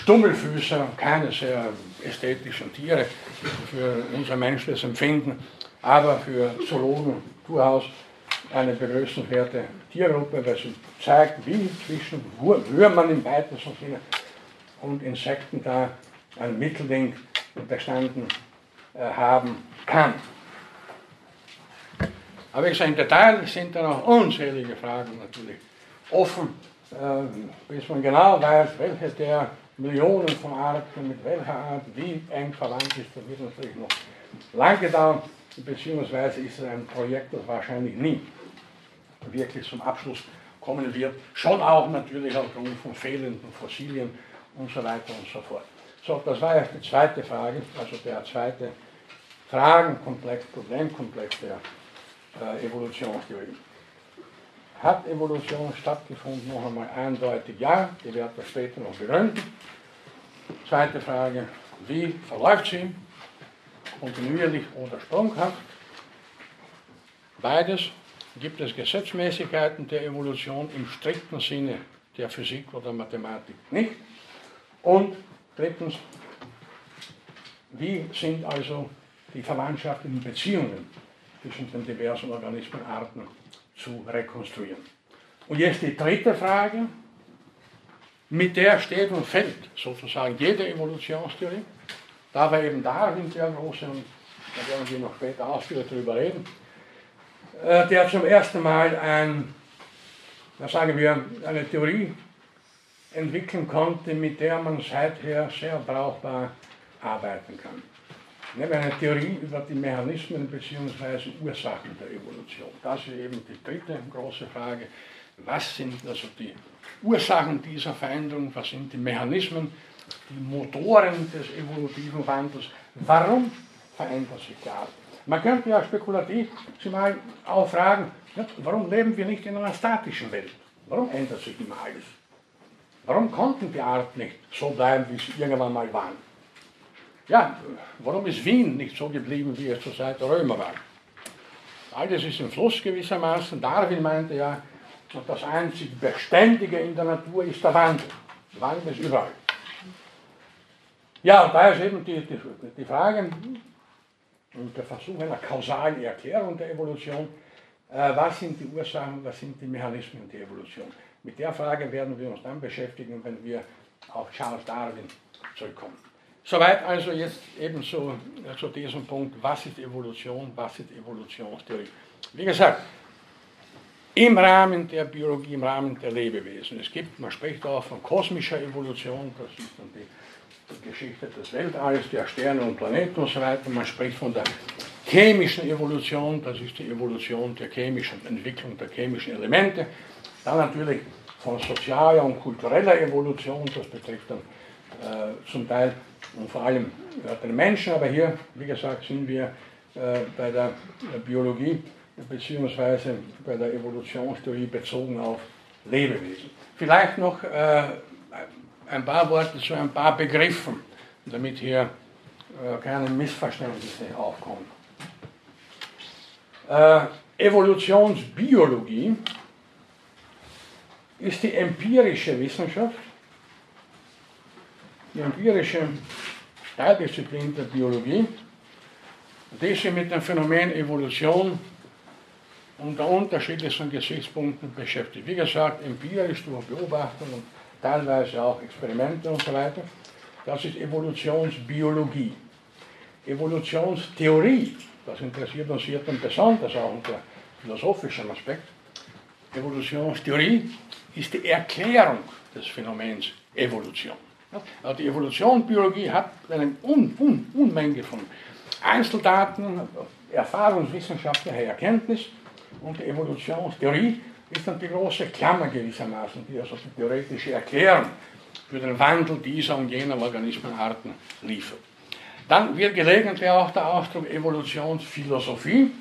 Stummelfüßer, keine sehr ästhetischen Tiere für unser menschliches Empfinden, aber für Zoologen durchaus eine begrüßenswerte Tiergruppe, weil sie zeigt, wie zwischen Würmern im weitesten Sinne und Insekten da ein Mittelding bestanden äh, haben kann. Aber ich sage, im Detail sind da noch unzählige Fragen natürlich offen, äh, bis man genau weiß, welche der Millionen von Arten mit welcher Art wie eng verwandt ist. Das wird natürlich noch lange dauern, beziehungsweise ist es ein Projekt, das wahrscheinlich nie wirklich zum Abschluss kommen wird. Schon auch natürlich aufgrund von fehlenden Fossilien und so weiter und so fort. So, das war ja die zweite Frage, also der zweite Fragenkomplex, Problemkomplex der äh, Evolutionstheorie. Hat Evolution stattgefunden? Noch einmal eindeutig ja, die werde ich später noch begründen. Zweite Frage, wie verläuft sie? Kontinuierlich oder sprunghaft? Beides. Gibt es Gesetzmäßigkeiten der Evolution im strikten Sinne der Physik oder Mathematik nicht? Und drittens, wie sind also die verwandtschaftlichen Beziehungen zwischen den diversen Organismenarten zu rekonstruieren. Und jetzt die dritte Frage, mit der steht und fällt sozusagen jede Evolutionstheorie. Da war eben Darwin der große, und da werden wir noch später ausführlich darüber reden, äh, der zum ersten Mal ein, da sagen wir, eine Theorie entwickeln konnte, mit der man seither sehr brauchbar arbeiten kann. Nehmen eine Theorie über die Mechanismen bzw. Ursachen der Evolution. Das ist eben die dritte große Frage. Was sind also die Ursachen dieser Veränderung? Was sind die Mechanismen, die Motoren des evolutiven Wandels? Warum verändert sich die Art? Man könnte ja spekulativ sich mal auch fragen, warum leben wir nicht in einer statischen Welt? Warum ändert sich immer alles? Warum konnten die Art nicht so bleiben, wie sie irgendwann mal waren? Ja, warum ist Wien nicht so geblieben, wie es zur Zeit der Römer war? Alles ist im Fluss gewissermaßen. Darwin meinte ja, das einzig Beständige in der Natur ist der Wandel. Wandel ist überall. Ja, und da ist eben die, die, die Frage und der Versuch einer kausalen Erklärung der Evolution, äh, was sind die Ursachen, was sind die Mechanismen der Evolution. Mit der Frage werden wir uns dann beschäftigen, wenn wir auf Charles Darwin zurückkommen. Soweit also jetzt ebenso äh, zu diesem Punkt, was ist Evolution, was ist Evolutionstheorie. Wie gesagt, im Rahmen der Biologie, im Rahmen der Lebewesen. Es gibt, man spricht auch von kosmischer Evolution, das ist dann die, die Geschichte des Weltalls, der Sterne und Planeten und so weiter. Man spricht von der chemischen Evolution, das ist die Evolution der chemischen Entwicklung der chemischen Elemente. Dann natürlich von sozialer und kultureller Evolution, das betrifft dann äh, zum Teil und vor allem den Menschen, aber hier, wie gesagt, sind wir äh, bei der Biologie beziehungsweise bei der Evolutionstheorie bezogen auf Lebewesen. Vielleicht noch äh, ein paar Worte zu ein paar Begriffen, damit hier äh, keine Missverständnisse aufkommen. Evolutionsbiologie ist die empirische Wissenschaft, die empirische Teildisziplin der Biologie, die sich mit dem Phänomen Evolution unter unterschiedlichsten Gesichtspunkten beschäftigt. Wie gesagt, empirisch durch Beobachtung und teilweise auch Experimente und so weiter. Das ist Evolutionsbiologie. Evolutionstheorie, das interessiert uns hier dann besonders auch unter philosophischem Aspekt. Evolutionstheorie ist die Erklärung des Phänomens Evolution. Also die Evolutionsbiologie hat eine Un Un Unmenge von Einzeldaten, erfahrungswissenschaftlicher Erkenntnis und die Evolutionstheorie ist dann die große Klammer gewissermaßen, die also die theoretische Erklärung für den Wandel dieser und jener Organismenarten liefert. Dann wird gelegentlich auch der Ausdruck Evolutionsphilosophie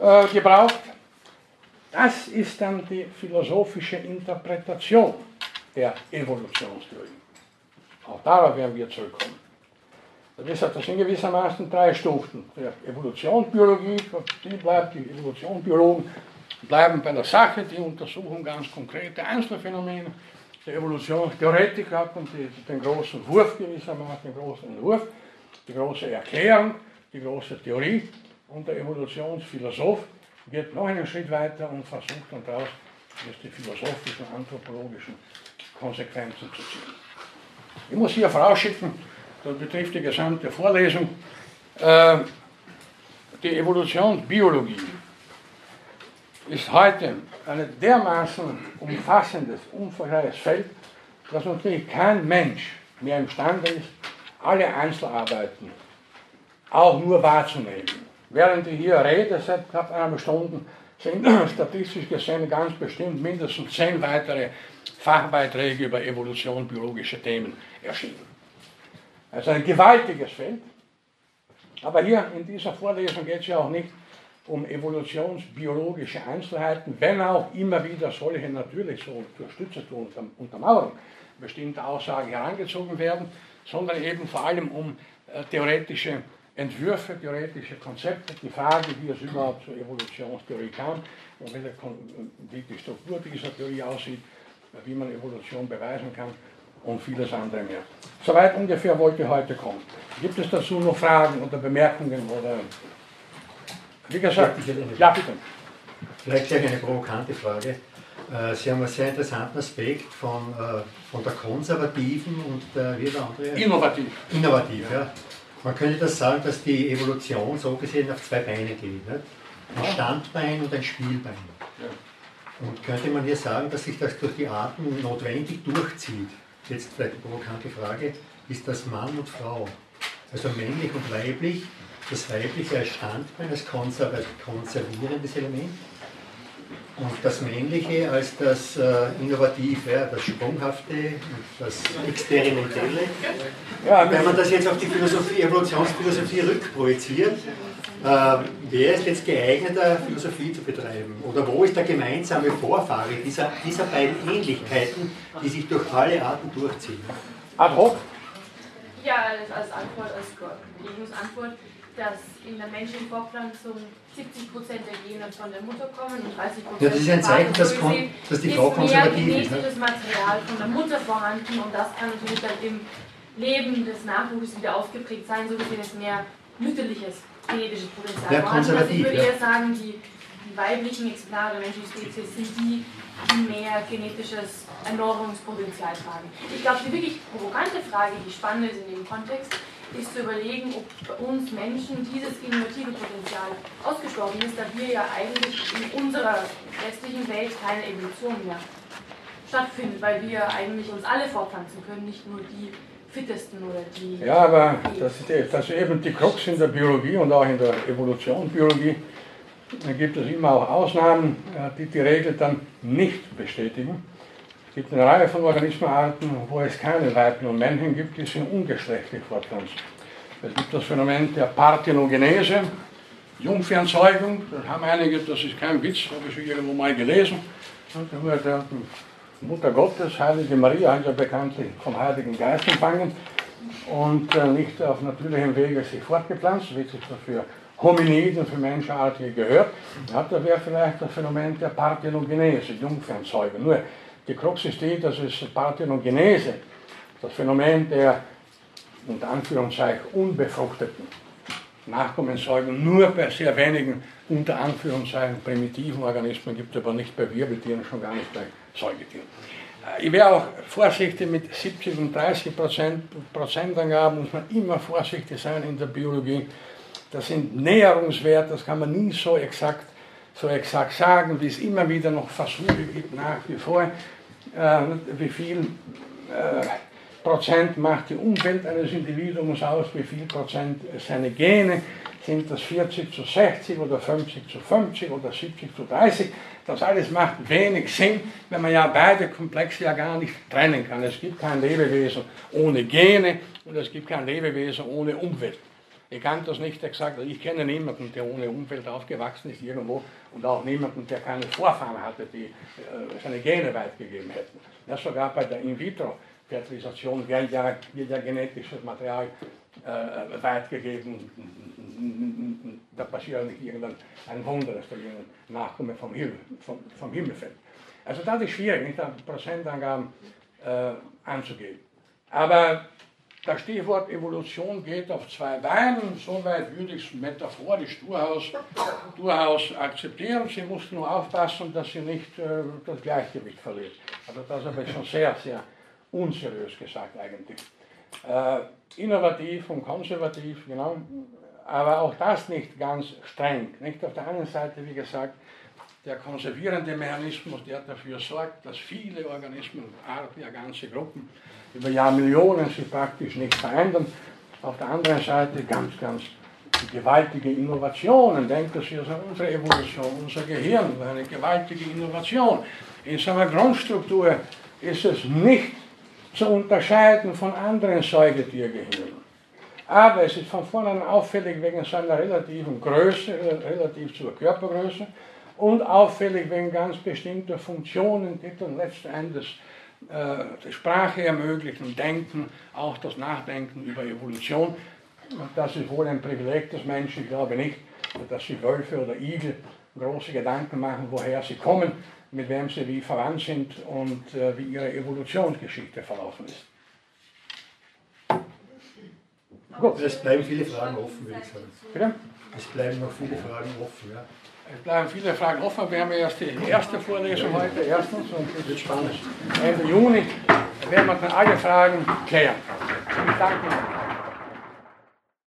äh, gebraucht. Das ist dann die philosophische Interpretation der Evolutionstheorie. Auch darauf werden wir zurückkommen. Das sind gewissermaßen drei Stufen. Die Evolutionsbiologie, die bleibt, die Evolutionsbiologen bleiben bei der Sache, die untersuchen ganz konkrete Einzelfänomene. Der Evolutionstheoretiker hat den großen Wurf gewissermaßen, den großen Entwurf, die große Erklärung, die große Theorie. Und der Evolutionsphilosoph geht noch einen Schritt weiter und versucht dann daraus die philosophischen, anthropologischen Konsequenzen zu ziehen. Ich muss hier vorausschicken, das betrifft die gesamte Vorlesung, äh, die Evolutionsbiologie ist heute ein dermaßen umfassendes, umfangreiches Feld, dass natürlich kein Mensch mehr imstande ist, alle Einzelarbeiten auch nur wahrzunehmen. Während ich hier rede, seit knapp einer Stunde, sind statistisch gesehen ganz bestimmt mindestens zehn weitere Fachbeiträge über Evolution, biologische Themen erschienen. Also ein gewaltiges Feld. Aber hier in dieser Vorlesung geht es ja auch nicht um evolutionsbiologische Einzelheiten, wenn auch immer wieder solche natürlich so zur Stütze zur Untermauerung bestimmte Aussagen herangezogen werden, sondern eben vor allem um äh, theoretische Entwürfe, theoretische Konzepte, die Frage, wie es überhaupt zur Evolutionstheorie kam und wie die Struktur dieser Theorie aussieht, wie man Evolution beweisen kann und vieles andere mehr. Soweit ungefähr wollte heute kommen. Gibt es dazu noch Fragen oder Bemerkungen oder wie gesagt, ja bitte. Vielleicht gleich eine provokante Frage. Äh, Sie haben einen sehr interessanten Aspekt von, äh, von der konservativen und der, wie der andere? Innovativ. Innovativ, ja. Man könnte das sagen, dass die Evolution so gesehen auf zwei Beine geht. Nicht? Ein Standbein und ein Spielbein. Und könnte man hier sagen, dass sich das durch die Arten notwendig durchzieht? Jetzt vielleicht eine provokante Frage. Ist das Mann und Frau? Also männlich und weiblich das Weibliche als Standbein, als konservierendes Element und das Männliche als das äh, Innovative, das Sprunghafte und das Experimentelle. Ja, wenn man das jetzt auf die Philosophie, Evolutionsphilosophie rückprojiziert, wer ist jetzt geeigneter, Philosophie zu betreiben? Oder wo ist der gemeinsame Vorfahre dieser, dieser beiden Ähnlichkeiten, die sich durch alle Arten durchziehen? Ad hoc? Ja, als Antwort, als Gegenantwort dass in der menschlichen Fortpflanzung 70% der Gene von der Mutter kommen und 30% Ja, das ist ein Zeichen, dass, dass die Frau konservativ ist. Ne? genetisches Material von der Mutter vorhanden und das kann natürlich dann im Leben des Nachwuchses wieder ausgeprägt sein, so gesehen ist mehr mütterliches genetisches Potenzial. Ja, konservativ, also ich würde eher sagen, die, die weiblichen Exemplare der menschlichen Spezies sind die, die mehr genetisches Erneuerungspotenzial tragen. Ich glaube, die wirklich provokante Frage, die spannend ist in dem Kontext, ist zu überlegen, ob bei uns Menschen dieses innovative Potenzial ausgestorben ist, da wir ja eigentlich in unserer westlichen Welt keine Evolution mehr stattfindet, weil wir eigentlich uns alle fortpflanzen können, nicht nur die fittesten oder die. Ja, aber das ist, das ist eben die Krux in der Biologie und auch in der Evolutionsbiologie. Da gibt es immer auch Ausnahmen, die die Regel dann nicht bestätigen. Es gibt eine Reihe von Organismenarten, wo es keine Weibchen und Männchen gibt, die sich ungeschlechtlich fortpflanzen. Es gibt das Phänomen der Parthenogenese, Jungfernzeugung, das haben einige, das ist kein Witz, habe ich irgendwo mal gelesen. Mutter Gottes, Heilige Maria, hat ja bekanntlich vom Heiligen Geist empfangen. und äh, nicht auf natürlichem Wege sich fortgepflanzt, wie sich das für Hominiden, für Menschenartige gehört, ja, da wäre vielleicht das Phänomen der Parthenogenese, Jungfernzeugung. Nur die Krux ist die, dass es Parthenogenese, das Phänomen der unter Anführungszeichen unbefruchteten Nachkommenssäugen nur bei sehr wenigen unter Anführungszeichen primitiven Organismen gibt, aber nicht bei Wirbeltieren, schon gar nicht bei Säugetieren. Äh, ich wäre auch vorsichtig mit 70 und 30 Prozent, Prozentangaben, muss man immer vorsichtig sein in der Biologie. Das sind Näherungswerte, das kann man nie so exakt, so exakt sagen, wie es immer wieder noch Versuche gibt, nach wie vor, äh, wie viel äh, Prozent macht die Umwelt eines Individuums aus, wie viel Prozent seine Gene, sind das 40 zu 60 oder 50 zu 50 oder 70 zu 30. Das alles macht wenig Sinn, wenn man ja beide Komplexe ja gar nicht trennen kann. Es gibt kein Lebewesen ohne Gene und es gibt kein Lebewesen ohne Umwelt. Ich kann das nicht exakt, ich kenne niemanden, der ohne Umwelt aufgewachsen ist irgendwo und auch niemanden, der keine Vorfahren hatte, die äh, seine Gene weitgegeben hätten. Ja, sogar bei der In-vitro Fertilisation wird ja, wird ja genetisches Material äh, weitgegeben. Da passiert nicht irgendein ein Wunder, dass da irgendein Nachkomme vom Himmel, vom, vom Himmel fällt. Also das ist schwierig, nicht Prozentangaben äh, anzugeben. Aber das Stichwort Evolution geht auf zwei Beinen, soweit würde ich es metaphorisch durchaus, durchaus akzeptieren. Sie muss nur aufpassen, dass sie nicht äh, das Gleichgewicht verliert. Also das habe ich schon sehr, sehr unseriös gesagt eigentlich. Äh, innovativ und konservativ, genau, aber auch das nicht ganz streng. Nicht auf der anderen Seite, wie gesagt, der konservierende Mechanismus, der dafür sorgt, dass viele Organismen, Arten, ja ganze Gruppen über Jahrmillionen sich praktisch nicht verändern. Auf der anderen Seite ganz, ganz gewaltige Innovationen. Denken Sie also an unsere Evolution, unser Gehirn eine gewaltige Innovation. In seiner Grundstruktur ist es nicht zu unterscheiden von anderen Säugetiergehirnen. Aber es ist von vornherein auffällig wegen seiner relativen Größe, relativ zur Körpergröße, und auffällig wegen ganz bestimmter Funktionen, die dann letzten Endes äh, die Sprache ermöglichen, Denken, auch das Nachdenken über Evolution. Und das ist wohl ein Privileg des Menschen. Ich glaube nicht, dass sich Wölfe oder Igel große Gedanken machen, woher sie kommen, mit wem sie wie verwandt sind und äh, wie ihre Evolutionsgeschichte verlaufen ist. Gut. Es bleiben viele Fragen offen, würde ich sagen. Bitte? Es bleiben noch viele Fragen offen, ja. Es bleiben viele Fragen offen. Wir haben erst die erste Vorlesung heute, erstens, und es wird spannend. Ende Juni werden wir dann alle Fragen klären. Ich danke Ihnen.